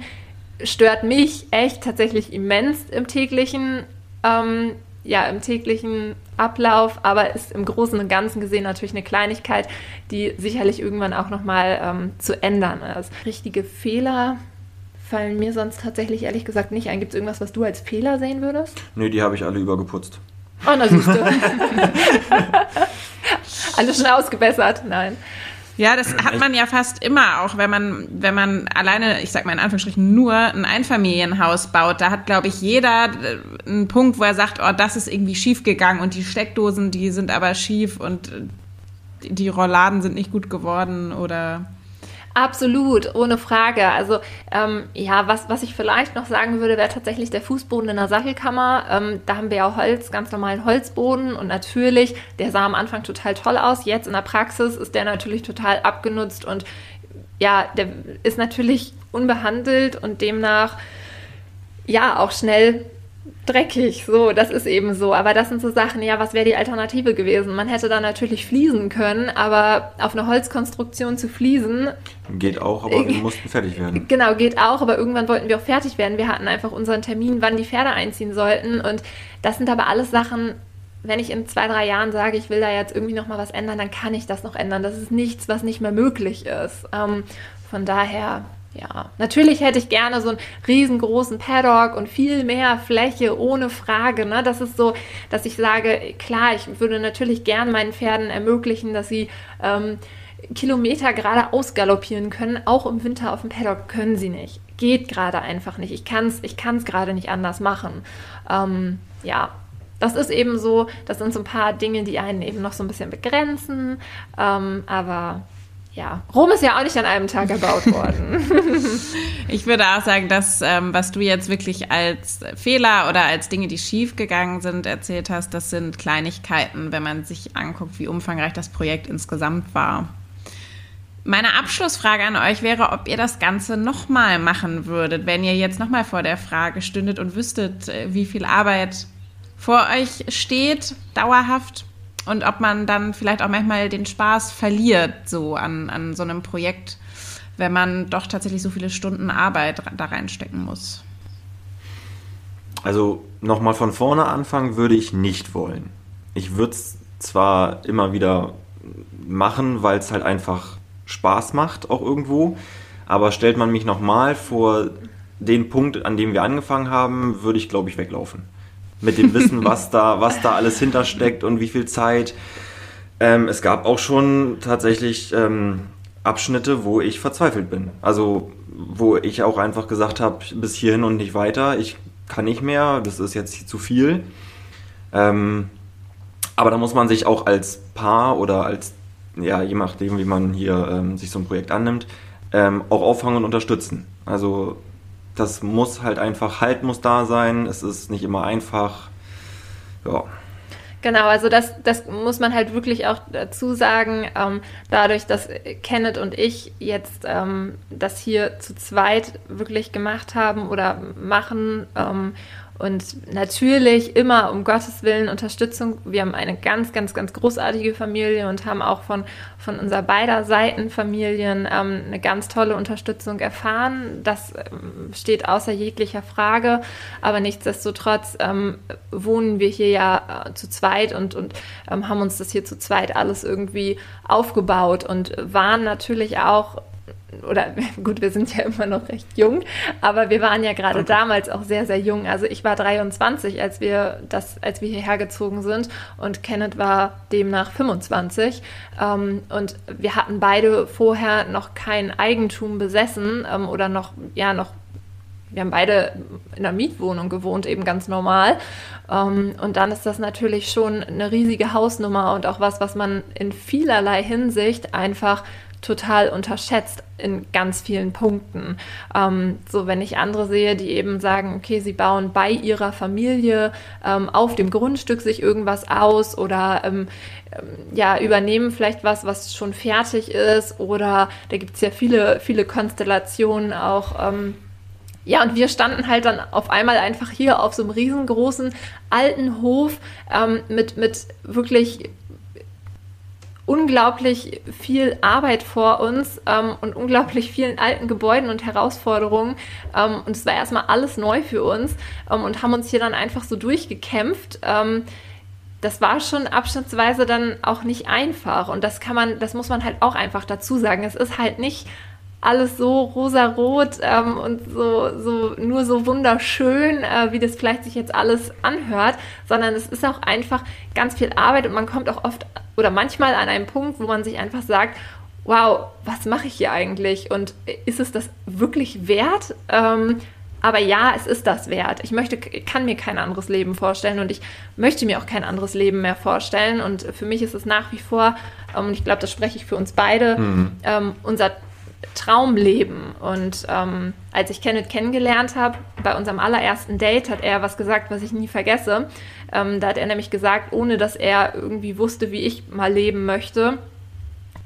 Stört mich echt tatsächlich immens im täglichen, ähm, ja, im täglichen Ablauf, aber ist im Großen und Ganzen gesehen natürlich eine Kleinigkeit, die sicherlich irgendwann auch nochmal ähm, zu ändern ist. Richtige Fehler fallen mir sonst tatsächlich ehrlich gesagt nicht ein. Gibt es irgendwas, was du als Fehler sehen würdest? Nö, die habe ich alle übergeputzt. Oh, na siehst du. [laughs] Alles schon ausgebessert? Nein. Ja, das hat man ja fast immer auch, wenn man, wenn man alleine, ich sag mal in Anführungsstrichen, nur ein Einfamilienhaus baut. Da hat, glaube ich, jeder äh, einen Punkt, wo er sagt, oh, das ist irgendwie schief gegangen und die Steckdosen, die sind aber schief und äh, die Rolladen sind nicht gut geworden oder Absolut, ohne Frage. Also ähm, ja, was, was ich vielleicht noch sagen würde, wäre tatsächlich der Fußboden in der Sattelkammer. Ähm, da haben wir ja Holz, ganz normalen Holzboden und natürlich, der sah am Anfang total toll aus. Jetzt in der Praxis ist der natürlich total abgenutzt und ja, der ist natürlich unbehandelt und demnach ja auch schnell dreckig, so, das ist eben so. Aber das sind so Sachen, ja, was wäre die Alternative gewesen? Man hätte da natürlich fließen können, aber auf eine Holzkonstruktion zu fließen. Geht auch, aber wir mussten fertig werden. Genau, geht auch, aber irgendwann wollten wir auch fertig werden. Wir hatten einfach unseren Termin, wann die Pferde einziehen sollten. Und das sind aber alles Sachen, wenn ich in zwei, drei Jahren sage, ich will da jetzt irgendwie nochmal was ändern, dann kann ich das noch ändern. Das ist nichts, was nicht mehr möglich ist. Ähm, von daher, ja, natürlich hätte ich gerne so einen riesengroßen Paddock und viel mehr Fläche, ohne Frage. Ne? Das ist so, dass ich sage, klar, ich würde natürlich gern meinen Pferden ermöglichen, dass sie ähm, Kilometer gerade ausgaloppieren können. Auch im Winter auf dem Paddock können sie nicht. Geht gerade einfach nicht. Ich kann es ich kann's gerade nicht anders machen. Ähm, ja, das ist eben so, das sind so ein paar Dinge, die einen eben noch so ein bisschen begrenzen. Ähm, aber ja, Rom ist ja auch nicht an einem Tag erbaut worden. [laughs] [laughs] ich würde auch sagen, dass ähm, was du jetzt wirklich als Fehler oder als Dinge, die schief gegangen sind, erzählt hast, das sind Kleinigkeiten, wenn man sich anguckt, wie umfangreich das Projekt insgesamt war. Meine Abschlussfrage an euch wäre, ob ihr das Ganze nochmal machen würdet, wenn ihr jetzt nochmal vor der Frage stündet und wüsstet, äh, wie viel Arbeit vor euch steht, dauerhaft und ob man dann vielleicht auch manchmal den Spaß verliert, so an, an so einem Projekt, wenn man doch tatsächlich so viele Stunden Arbeit da reinstecken muss. Also nochmal von vorne anfangen würde ich nicht wollen. Ich würde es zwar immer wieder machen, weil es halt einfach Spaß macht, auch irgendwo, aber stellt man mich nochmal vor den Punkt, an dem wir angefangen haben, würde ich, glaube ich, weglaufen mit dem Wissen, was da, was da alles hintersteckt und wie viel Zeit. Ähm, es gab auch schon tatsächlich ähm, Abschnitte, wo ich verzweifelt bin. Also wo ich auch einfach gesagt habe, bis hierhin und nicht weiter, ich kann nicht mehr, das ist jetzt zu viel. Ähm, aber da muss man sich auch als Paar oder als, ja, je nachdem, wie man hier ähm, sich so ein Projekt annimmt, ähm, auch auffangen und unterstützen. Also das muss halt einfach, Halt muss da sein, es ist nicht immer einfach. Ja. Genau, also das, das muss man halt wirklich auch dazu sagen. Ähm, dadurch, dass Kenneth und ich jetzt ähm, das hier zu zweit wirklich gemacht haben oder machen ähm, und natürlich immer um Gottes Willen Unterstützung. Wir haben eine ganz, ganz, ganz großartige Familie und haben auch von, von unserer beider Seiten Familien ähm, eine ganz tolle Unterstützung erfahren. Das ähm, steht außer jeglicher Frage. Aber nichtsdestotrotz ähm, wohnen wir hier ja äh, zu zweit und, und ähm, haben uns das hier zu zweit alles irgendwie aufgebaut und waren natürlich auch oder [laughs] gut, wir sind ja immer noch recht jung, aber wir waren ja gerade damals auch sehr, sehr jung. Also ich war 23, als wir das, als wir hierher gezogen sind und Kenneth war demnach 25. Ähm, und wir hatten beide vorher noch kein Eigentum besessen ähm, oder noch, ja, noch wir haben beide in einer Mietwohnung gewohnt, eben ganz normal. Ähm, und dann ist das natürlich schon eine riesige Hausnummer und auch was, was man in vielerlei Hinsicht einfach total unterschätzt in ganz vielen Punkten. Ähm, so, wenn ich andere sehe, die eben sagen, okay, sie bauen bei ihrer Familie ähm, auf dem Grundstück sich irgendwas aus oder ähm, ähm ja, übernehmen vielleicht was, was schon fertig ist oder da gibt es ja viele, viele Konstellationen auch. Ähm, ja, und wir standen halt dann auf einmal einfach hier auf so einem riesengroßen alten Hof ähm, mit, mit wirklich unglaublich viel Arbeit vor uns ähm, und unglaublich vielen alten Gebäuden und Herausforderungen. Ähm, und es war erstmal alles neu für uns ähm, und haben uns hier dann einfach so durchgekämpft. Ähm, das war schon abschnittsweise dann auch nicht einfach. Und das kann man, das muss man halt auch einfach dazu sagen. Es ist halt nicht alles so rosarot ähm, und so, so nur so wunderschön, äh, wie das vielleicht sich jetzt alles anhört, sondern es ist auch einfach ganz viel Arbeit und man kommt auch oft oder manchmal an einem Punkt, wo man sich einfach sagt, wow, was mache ich hier eigentlich? Und ist es das wirklich wert? Ähm, aber ja, es ist das wert. Ich möchte, kann mir kein anderes Leben vorstellen und ich möchte mir auch kein anderes Leben mehr vorstellen. Und für mich ist es nach wie vor, ähm, und ich glaube, das spreche ich für uns beide, mhm. ähm, unser Traumleben. Und ähm, als ich Kenneth kennengelernt habe, bei unserem allerersten Date, hat er was gesagt, was ich nie vergesse. Ähm, da hat er nämlich gesagt, ohne dass er irgendwie wusste, wie ich mal leben möchte,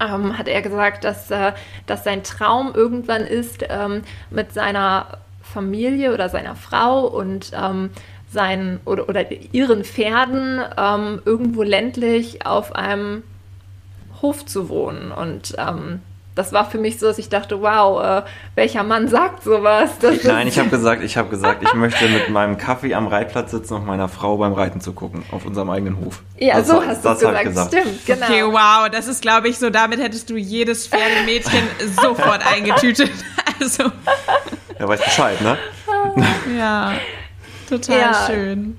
ähm, hat er gesagt, dass, äh, dass sein Traum irgendwann ist, ähm, mit seiner Familie oder seiner Frau und ähm, seinen oder, oder ihren Pferden ähm, irgendwo ländlich auf einem Hof zu wohnen. Und das war für mich so, dass ich dachte, wow, äh, welcher Mann sagt sowas? Das Nein, ich habe gesagt, ich habe gesagt, ich möchte mit meinem Kaffee am Reitplatz sitzen und meiner Frau beim Reiten zu gucken auf unserem eigenen Hof. Ja, das, so hast du gesagt. gesagt. Stimmt, genau. Okay, wow, das ist, glaube ich, so. Damit hättest du jedes Pferdemädchen [laughs] sofort eingetütet. Also. Ja, weiß Bescheid, ne? [laughs] ja, total ja, schön.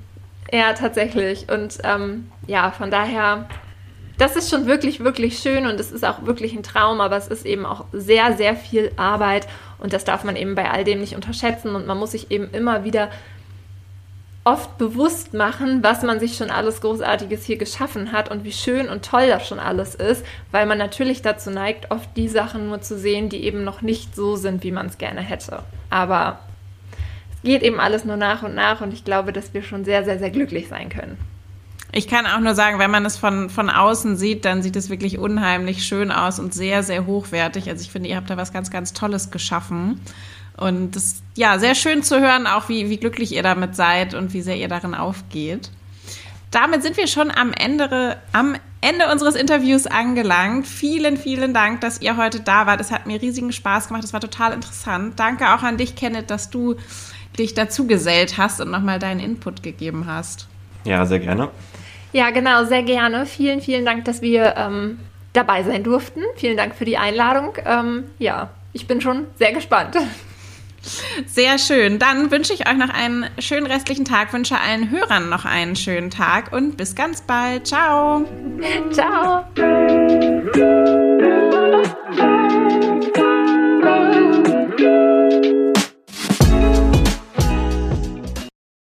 Ja, tatsächlich. Und ähm, ja, von daher das ist schon wirklich, wirklich schön und es ist auch wirklich ein Traum, aber es ist eben auch sehr, sehr viel Arbeit und das darf man eben bei all dem nicht unterschätzen und man muss sich eben immer wieder oft bewusst machen, was man sich schon alles Großartiges hier geschaffen hat und wie schön und toll das schon alles ist, weil man natürlich dazu neigt, oft die Sachen nur zu sehen, die eben noch nicht so sind, wie man es gerne hätte. Aber es geht eben alles nur nach und nach und ich glaube, dass wir schon sehr, sehr, sehr glücklich sein können. Ich kann auch nur sagen, wenn man es von, von außen sieht, dann sieht es wirklich unheimlich schön aus und sehr, sehr hochwertig. Also ich finde, ihr habt da was ganz, ganz Tolles geschaffen. Und es ist ja sehr schön zu hören, auch wie, wie glücklich ihr damit seid und wie sehr ihr darin aufgeht. Damit sind wir schon am Ende, am Ende unseres Interviews angelangt. Vielen, vielen Dank, dass ihr heute da wart. Es hat mir riesigen Spaß gemacht. Es war total interessant. Danke auch an dich, Kenneth, dass du dich dazu gesellt hast und nochmal deinen Input gegeben hast. Ja, sehr gerne. Ja, genau, sehr gerne. Vielen, vielen Dank, dass wir ähm, dabei sein durften. Vielen Dank für die Einladung. Ähm, ja, ich bin schon sehr gespannt. Sehr schön. Dann wünsche ich euch noch einen schönen restlichen Tag, wünsche allen Hörern noch einen schönen Tag und bis ganz bald. Ciao. Ciao.